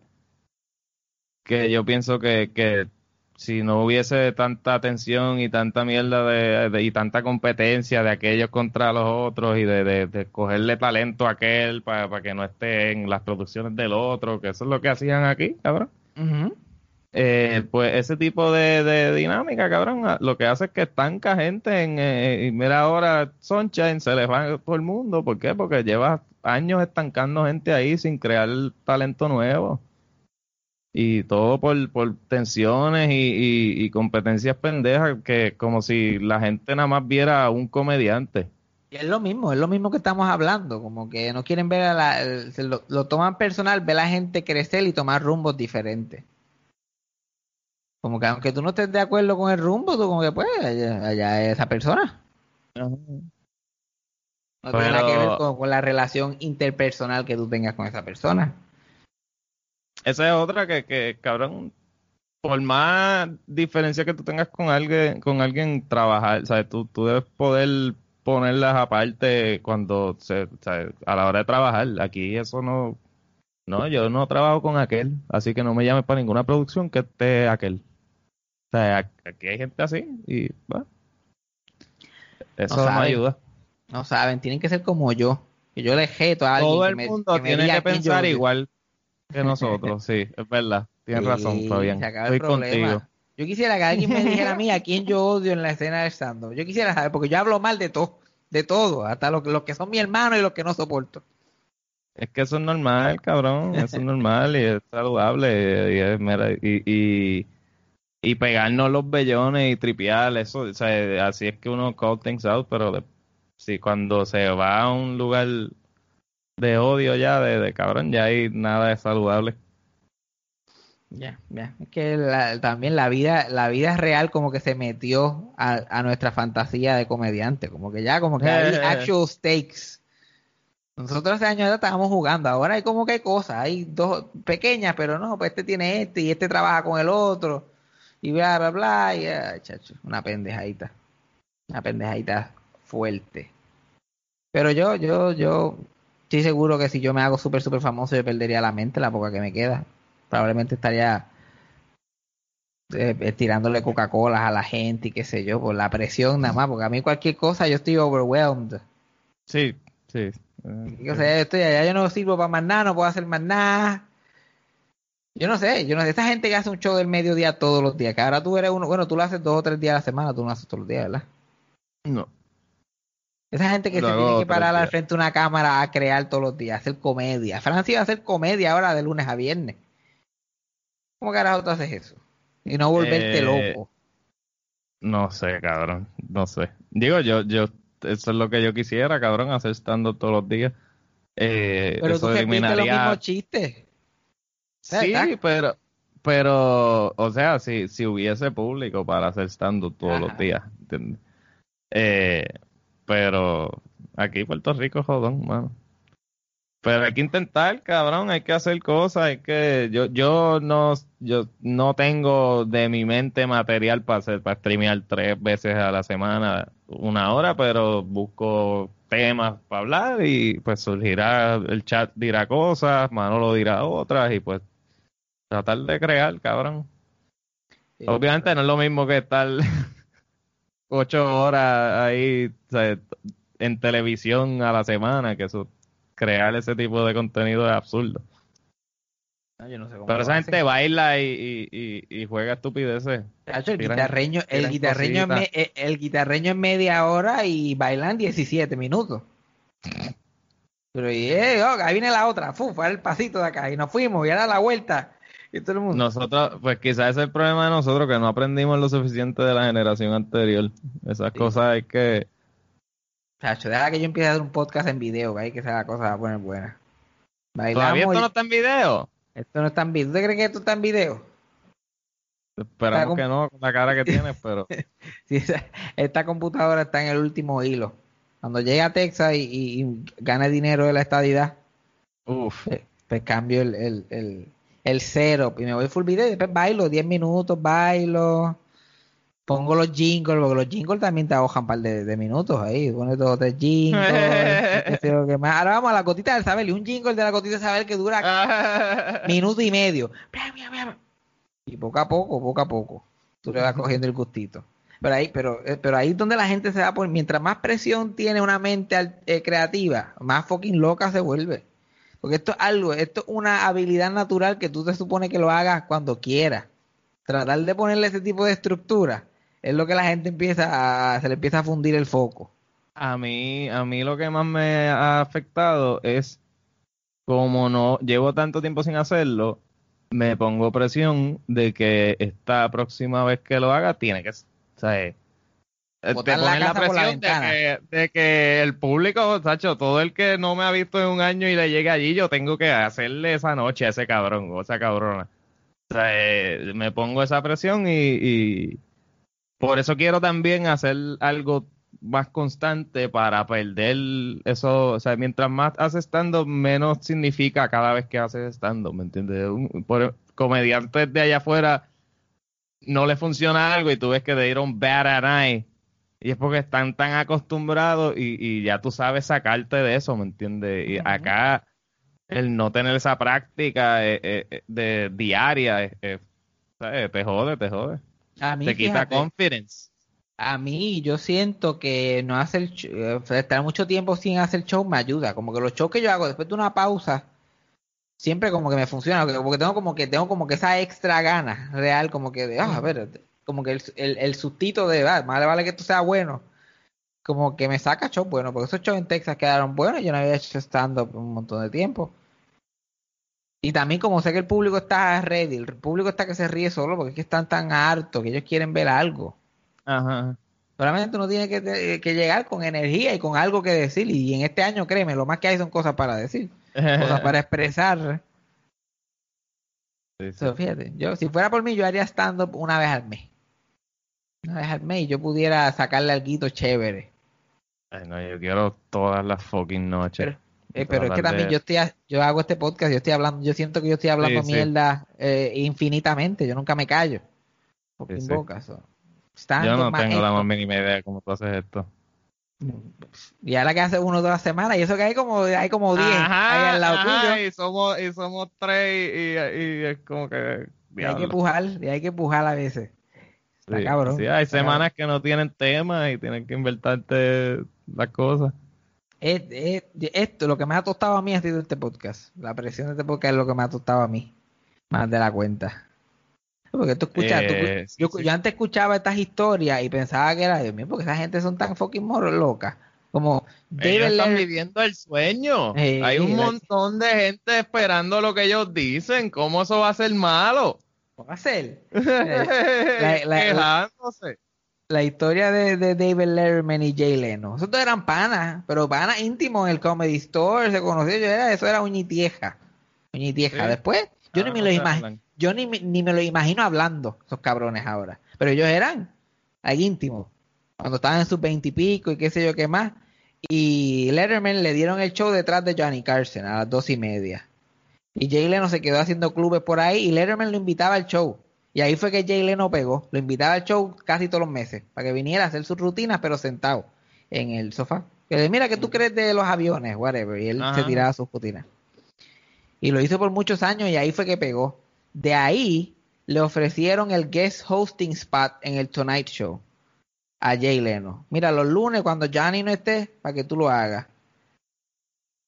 que yo pienso que, que si no hubiese tanta tensión y tanta mierda de, de- y tanta competencia de aquellos contra los otros y de, de, de cogerle talento a aquel para que no esté en las producciones del otro, que eso es lo que hacían aquí, cabrón. Eh, pues ese tipo de, dinámica, cabrón, a- lo que hace es que estanca gente en, eh, y mira ahora Sunshine, se les va todo el mundo, ¿por qué? Porque lleva años estancando gente ahí sin crear talento nuevo. Y todo por, por tensiones y, y- y competencias pendejas, que como si la gente nada más viera a un comediante. Y es lo mismo, es lo mismo que estamos hablando, como que no quieren ver a la, el- lo, lo toman personal, ver a la gente crecer y tomar rumbos diferentes. Como que aunque tú no estés de acuerdo con el rumbo, tú como que pues, allá, allá es esa persona. No tiene nada que Pero- ver con, con la relación interpersonal que tú tengas con esa persona. Esa es otra que, que, cabrón, por más diferencia que tú tengas con alguien, con alguien trabajar, ¿sabes? Tú, tú debes poder ponerlas aparte cuando se, a la hora de trabajar. Aquí eso no, no, yo no trabajo con aquel, así que no me llames para ninguna producción que esté aquel. O sea, aquí hay gente así y, bueno, eso No ayuda. No saben, tienen que ser como yo. Que yo le jeto a alguien Todo que el me- mundo que tiene que yo pensar igual que nosotros, sí, es verdad. Tienes Sí, razón, Fabián. Estoy problema. contigo. Yo quisiera que alguien me dijera a mí a quién yo odio en la escena de stand Yo quisiera saber, porque yo hablo mal de todo, de todo, hasta los los que son mi hermano y los que no soporto. Es que eso es normal, cabrón. Eso es normal y es saludable. Y, y, y, y pegarnos los bellones y tripear, eso, o sea, así es que uno call things out, pero si cuando se va a un lugar de odio ya, de, de cabrón, ya hay nada de saludable. Ya, ya. Es que la- también la vida, la vida real como que se metió a, a nuestra fantasía de comediante, como que ya como que hay actual stakes. Nosotros hace años estábamos jugando, ahora hay como que hay cosas, hay dos pequeñas, pero no, pues este tiene este y este trabaja con el otro y bla bla bla y ay, chacho, una pendejadita. Una pendejadita fuerte. Pero yo, yo, yo estoy seguro que si yo me hago súper, súper famoso, yo perdería la mente la poca que me queda. Probablemente estaría eh, eh, tirándole Coca-Cola a la gente y qué sé yo, por la presión nada más, porque a mí cualquier cosa yo estoy overwhelmed. Sí, sí. Eh, O sea, yo estoy allá, yo no sirvo para más nada, no puedo hacer más nada. Yo no sé, yo no sé, esa gente que hace un show del mediodía todos los días, que ahora tú eres uno, bueno, tú lo haces dos o tres días a la semana, tú no haces todos los días, ¿verdad? no. Esa gente que Lo se tiene que parar al frente de una cámara a crear todos los días, hacer comedia. Francia va a hacer comedia ahora de lunes a viernes. ¿Cómo carajo tú haces eso? Y no volverte Eh, loco. No sé, cabrón. No sé. Digo, yo, yo eso es lo que yo quisiera, cabrón, hacer stand-up todos los días. Eh, Pero eso tú repites los eliminaría- mismos chistes. Sí, pero, pero, o sea, si, si hubiese público para hacer stand-up todos los días, ¿entiendes? Eh, pero aquí Puerto Rico, jodón, mano. Pero hay que intentar, cabrón, hay que hacer cosas, hay que, yo, yo no, yo no tengo de mi mente material para hacer, para streamear tres veces a la semana, una hora, pero busco temas para hablar y pues surgirá, el chat dirá cosas, Manolo dirá otras y pues tratar de crear, cabrón. Sí. Obviamente no es lo mismo que estar ocho horas ahí o sea, en televisión a la semana, que eso, crear ese tipo de contenido es absurdo. No, yo no sé cómo Pero esa hacen. gente baila y, y, y, y juega estupideces. Chacho, el tiran- guitarreño, el tiran guitarreño, en cositas. me- eh, el guitarreño en media hora y bailan 17 minutos. Pero y, eh, oh, ahí viene la otra, fu, fue el pasito de acá y nos fuimos y ahora la vuelta y todo el mundo. Nosotros, pues quizás ese es el problema de nosotros, que no aprendimos lo suficiente de la generación anterior. Esas Sí. cosas hay que... Chacho, deja que yo empiece a hacer un podcast en video, que ahí que sea la cosa va a poner buena. ¿Todavía esto y- no está en video? esto no está en video. ¿Usted cree que esto está en video? Esperamos que no, con la cara que tienes, pero... Sí, esa- esta computadora está en el último hilo. Cuando llegue a Texas y, y- y gane dinero de la estadidad, Uf. pues, pues cambio el, el, el, el cero y me voy full video y después bailo 10 minutos, bailo, pongo los jingles, porque los jingles también te ahojan un par de, de minutos ahí, pones dos o tres jingles, más. Ahora vamos a la gotita del saber y un jingle de la gotita del saber que dura minuto y medio. Y poco a poco, poco a poco, tú le vas cogiendo el gustito. Pero ahí, pero, eh, pero ahí es donde la gente se va por, mientras más presión tiene una mente eh, creativa, más fucking loca se vuelve. Porque esto es algo, esto es una habilidad natural que tú te supone que lo hagas cuando quieras. Tratar de ponerle ese tipo de estructura es lo que la gente empieza a, se le empieza a fundir el foco. A mí, a mí lo que más me ha afectado es como no llevo tanto tiempo sin hacerlo, me pongo presión de que esta próxima vez que lo haga tiene que, o sea, eh, te la presión de que, de que el público, Sacho, todo el que no me ha visto en un año y le llegue allí, yo tengo que hacerle esa noche a ese cabrón o esa cabrona. O sea, eh, me pongo esa presión y, y por eso quiero también hacer algo más constante para perder eso. O sea, mientras más haces stand menos significa cada vez que haces stand ¿me entiendes? Un- Por comediantes de allá afuera no le funciona algo y tú ves que te dieron bad at night. Y es porque están tan acostumbrados y, y ya tú sabes sacarte de eso, ¿me entiendes? Y acá el no tener esa práctica eh, eh, eh, de diaria eh, te jode, te jode. A mí, te quita fíjate, confidence. A mí, yo siento que no hacer eh, estar mucho tiempo sin hacer show me ayuda. Como que los shows que yo hago después de una pausa, siempre como que me funciona. Porque tengo como que tengo como que esa extra gana real, como que de, ah, a ver, como que el, el, el sustito de, ah, más vale que esto sea bueno. Como que me saca show bueno, porque esos shows en Texas quedaron buenos. Yo no había hecho stand-up un montón de tiempo. Y también como sé que el público está ready, el público está que se ríe solo porque es que están tan hartos que ellos quieren ver algo. Ajá. Solamente uno tiene que, te- que llegar con energía y con algo que decir. Y en este año, créeme, lo más que hay son cosas para decir, cosas para expresar. Sí, sí. So, fíjate, yo, si fuera por mí, yo haría stand-up una vez al mes. Una vez al mes y yo pudiera sacarle algo chévere. Ay, no, yo quiero todas las fucking noches. Pero, Eh, pero es que también yo estoy, a- yo hago este podcast, yo estoy hablando, yo siento que yo estoy hablando Sí, sí. mierda eh, infinitamente. Yo nunca me callo. Fucking sí. boca, so. Yo no tengo la más mínima idea de cómo tú haces esto. Y ahora que hace uno toda la semana, y eso que hay como, hay como 10 ahí al lado ajá, tuyo. Y somos, y somos tres y, y es como que... Y hay que pujar, y hay que pujar a veces. Está cabrón. hay está semanas que no tienen tema y tienen que invertarte las cosas. Es- es- esto, lo que me ha tostado a mí ha sido este podcast. La presión de este podcast es lo que me ha tostado a mí. Más de la cuenta. Porque tú escuchas, Eh, yo, sí. yo antes escuchaba estas historias y pensaba que era Dios mío, porque esa gente son tan fucking moros locas. Como Ellos están viviendo el sueño. Eh, Hay un la- montón de gente esperando lo que ellos dicen. ¿Cómo eso va a ser malo? ¿Cómo va a ser? la- la- Quejándose. La historia de, de David Letterman y Jay Leno. Esos dos eran panas, pero panas íntimos en el Comedy Store, se conoció, yo era, eso era uñitieja. Uñitieja. Sí. Después, yo ni Ah, me lo imagino, yo ni, ni me lo imagino hablando, esos cabrones ahora. Pero ellos eran ahí íntimos, cuando estaban en sus veintipico y, qué sé yo qué más. Y Letterman le dieron el show detrás de Johnny Carson a las dos y media. Y Jay Leno se quedó haciendo clubes por ahí y Letterman lo invitaba al show. Y ahí fue que Jay Leno pegó. Lo invitaba al show casi todos los meses para que viniera a hacer sus rutinas, pero sentado en el sofá. Que le, mira, ¿qué tú crees de los aviones? Whatever. Y él Ajá. se tiraba sus rutinas. Y lo hizo por muchos años y ahí fue que pegó. De ahí le ofrecieron el guest hosting spot en el Tonight Show a Jay Leno. Mira, los lunes cuando Johnny no esté, para que tú lo hagas.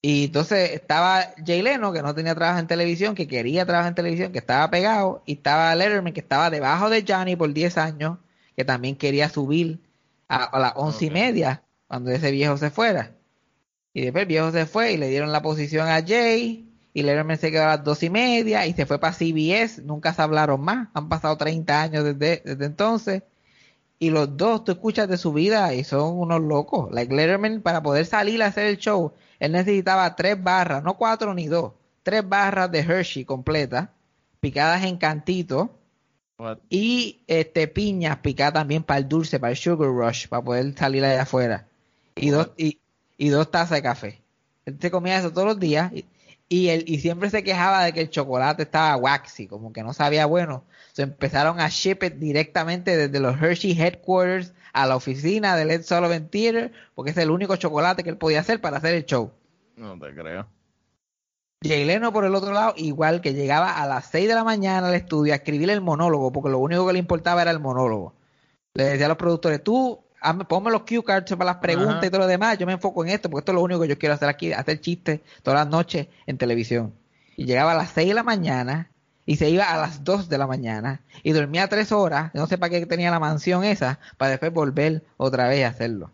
Y entonces estaba Jay Leno, que no tenía trabajo en televisión, que quería trabajar en televisión, que estaba pegado, y estaba Letterman, que estaba debajo de Johnny por 10 años, que también quería subir a, a las once y Ok. media, cuando ese viejo se fuera. Y después el viejo se fue y le dieron la posición a Jay, y Letterman se quedó a las dos y media, y se fue para CBS, nunca se hablaron más, han pasado 30 años desde, desde entonces. Y los dos, tú escuchas de su vida y son unos locos. Like Letterman, para poder salir a hacer el show, él necesitaba tres barras, no cuatro ni dos, tres barras de Hershey completas, picadas en cantito, What? y este piñas picadas también para el dulce, para el sugar rush, para poder salir allá afuera. Y dos, y, y dos tazas de café. Él se comía eso todos los días y, y él y siempre se quejaba de que el chocolate estaba waxy, como que no sabía bueno. Se empezaron a ship it directamente desde los Hershey headquarters a la oficina del Ed Sullivan Theater, porque es el único chocolate que él podía hacer para hacer el show. No te creo. Jay Leno, por el otro lado, igual que llegaba a las 6 de la mañana al estudio a escribir el monólogo, porque lo único que le importaba era el monólogo. Le decía a los productores, tú ponme los cue cards para las preguntas Ajá. y todo lo demás, yo me enfoco en esto, porque esto es lo único que yo quiero hacer aquí, hacer chistes todas las noches en televisión. Y llegaba a las 6 de la mañana y se iba a las 2 de la mañana y dormía 3 horas, no sé para qué tenía la mansión esa, para después volver otra vez a hacerlo.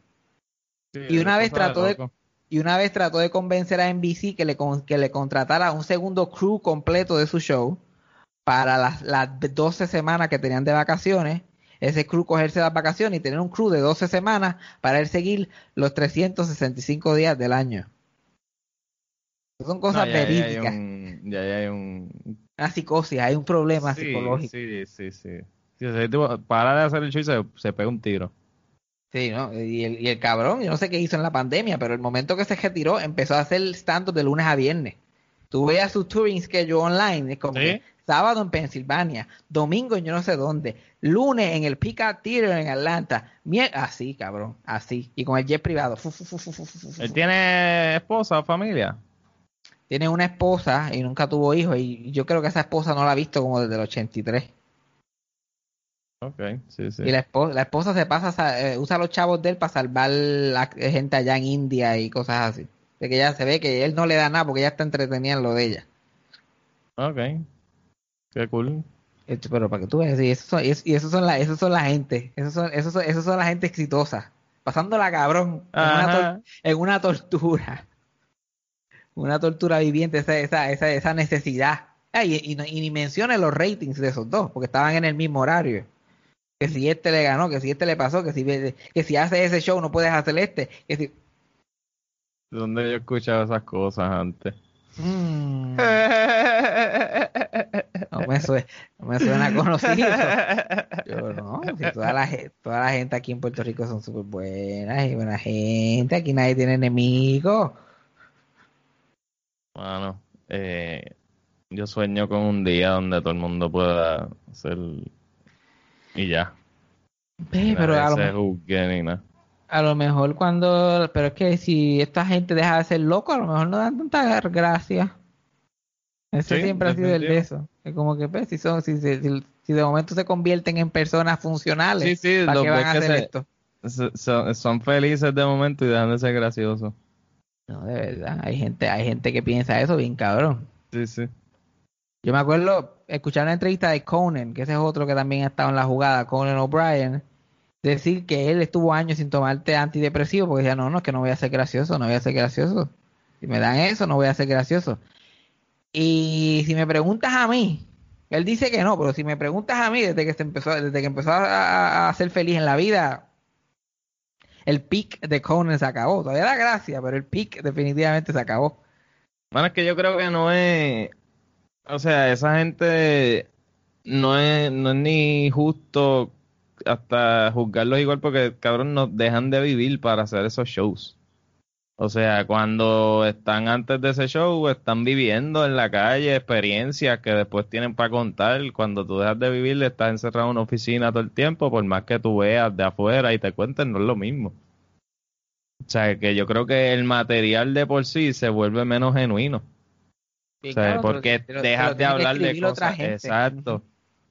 Sí, Y una vez trató de-. Y una vez trató de convencer a NBC que le, con- que le contratara un segundo crew completo de su show para las, las 12 semanas que tenían de vacaciones. Ese crew cogerse las vacaciones y tener un crew de 12 semanas para él seguir los 365 días del año. Son cosas No, ya- ya hay verídicas. un- Ya ya hay un. Una psicosis, hay un problema Sí, psicológico. Sí, sí, sí. Sí, ese tipo para de hacer el show y se, se pega un tiro. Sí, ¿no? Y el, y el cabrón, yo no sé qué hizo en la pandemia, pero el momento que se retiró empezó a hacer stand-up de lunes a viernes. Tú veías su touring schedule online, es como Sí. que sábado en Pensilvania, domingo en yo no sé dónde, lunes en el Picard Theater en Atlanta, así, cabrón, así, y con el jet privado. Fu, fu, fu. ¿Él tiene esposa o familia? Tiene una esposa y nunca tuvo hijos, y yo creo que esa esposa no la ha visto como desde el 83. Ok, sí, sí. Y la esposa, la esposa se pasa, sa- eh, usa los chavos de él para salvar la gente allá en India y cosas así. De que ya se ve que él no le da nada porque ella está entretenida en lo de ella. Ok. Qué cool. Esto, Pero para que tú veas, y esos son, y es- y esos son la, esos son la gente, esos son, esos son, esos son la gente exitosa, pasándola cabrón en una, en tortura, una tortura viviente, esa, esa, esa, esa necesidad. Ah, y, y no- y ni mencione los ratings de esos dos, porque estaban en el mismo horario. Que si este le ganó, que si este le pasó, que si, que si hace ese show no puedes hacer este, que si... ¿Dónde yo he escuchado esas cosas antes? Mm, no, me suena, no me suena conocido. Yo no, si toda la, toda la gente aquí en Puerto Rico son súper buenas y buena gente, aquí nadie tiene enemigos. Bueno, eh, yo sueño con un día donde todo el mundo pueda hacer y ya. Pero a lo, se me- juzgue ni nada. a lo mejor cuando, pero es que si esta gente deja de ser loco, a lo mejor no dan tanta gracia. Ese Sí, siempre ha sido el de eso. Es como que, pues, si, son, si, si, si- de momento se convierten en personas funcionales, Sí, sí, ¿para qué van a hacer se- esto? Son, son felices de momento y dejan de ser graciosos. No, de verdad, hay gente, hay gente que piensa eso bien cabrón. Sí, sí. Yo me acuerdo escuchar una entrevista de Conan, que ese es otro que también ha estado en la jugada, Conan O'Brien, decir que él estuvo años sin tomarte antidepresivo porque decía, no, no, es que no voy a ser gracioso, no voy a ser gracioso. Si me dan eso, no voy a ser gracioso. Y si me preguntas a mí, Él dice que no, pero si me preguntas a mí, desde que se empezó, desde que empezó a, ser feliz en la vida, el pick de Conan se acabó. Todavía da gracia, pero el pick definitivamente se acabó. Bueno, es que yo creo que no es. O sea, esa gente no es, no es ni justo hasta juzgarlos igual porque, cabrón, nos dejan de vivir para hacer esos shows. O sea, cuando están antes de ese show, están viviendo en la calle experiencias que después tienen para contar. Cuando tú dejas de vivir, estás encerrado en una oficina todo el tiempo, por más que tú veas de afuera y te cuenten, no es lo mismo. O sea, que yo creo que el material de por sí se vuelve menos genuino. Sí, O sea, claro, porque dejas de hablar de otra cosas. gente. Exacto.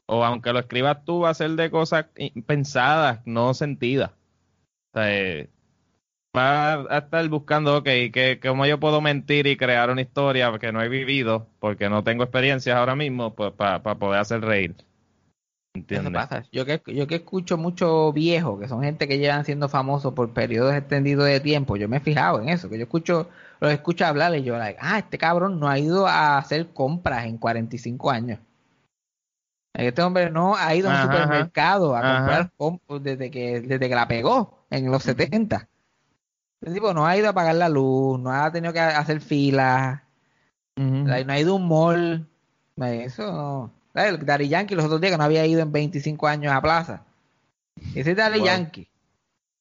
O aunque lo escribas tú, va a ser de cosas pensadas, no sentidas. O sea, eh, va a estar buscando, ok, que, ¿cómo yo puedo mentir y crear una historia que no he vivido porque no tengo experiencias ahora mismo pues, para poder hacer reír? Eso ¿Entiendes? pasa. Yo que, yo que escucho mucho viejo, que son gente que llevan siendo famosos por periodos extendidos de tiempo, yo me he fijado en eso, que yo escucho, los escucho hablar y yo, like, ah, este cabrón no ha ido a hacer compras en 45 años. Este hombre no ha ido a un supermercado a Ajá. comprar comp- desde que, desde que la pegó en los 70. Este tipo no ha ido a pagar la luz, no ha tenido que hacer filas, Ujú. like, no ha ido a un mall. Eso no. El Daddy Yankee los otros días que no había ido en 25 años a plaza. Ese es Daddy Wow. Yankee.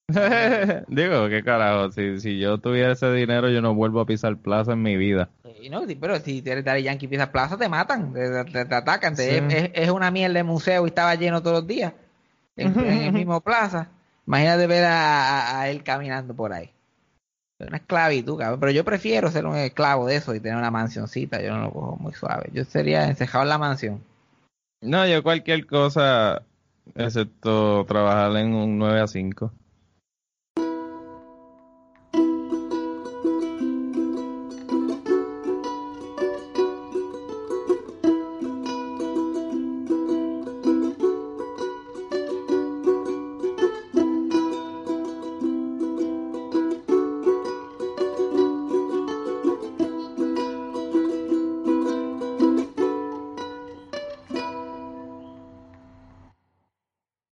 Digo, qué carajo, si, si yo tuviera ese dinero, yo no vuelvo a pisar plaza en mi vida. Y no, pero si eres Daddy Yankee y pisas plaza, te matan, te, te- te atacan. te- Sí. es, es una mierda de museo y estaba lleno todos los días. En, en el mismo plaza. Imagínate ver a, a- a él caminando por ahí. Una esclavitud, cabrón. Pero yo prefiero ser un esclavo de eso y tener una mansioncita. Yo no lo cojo muy suave. Yo sería encejado en la mansión. No, yo cualquier cosa, excepto trabajar en un 9 a 5.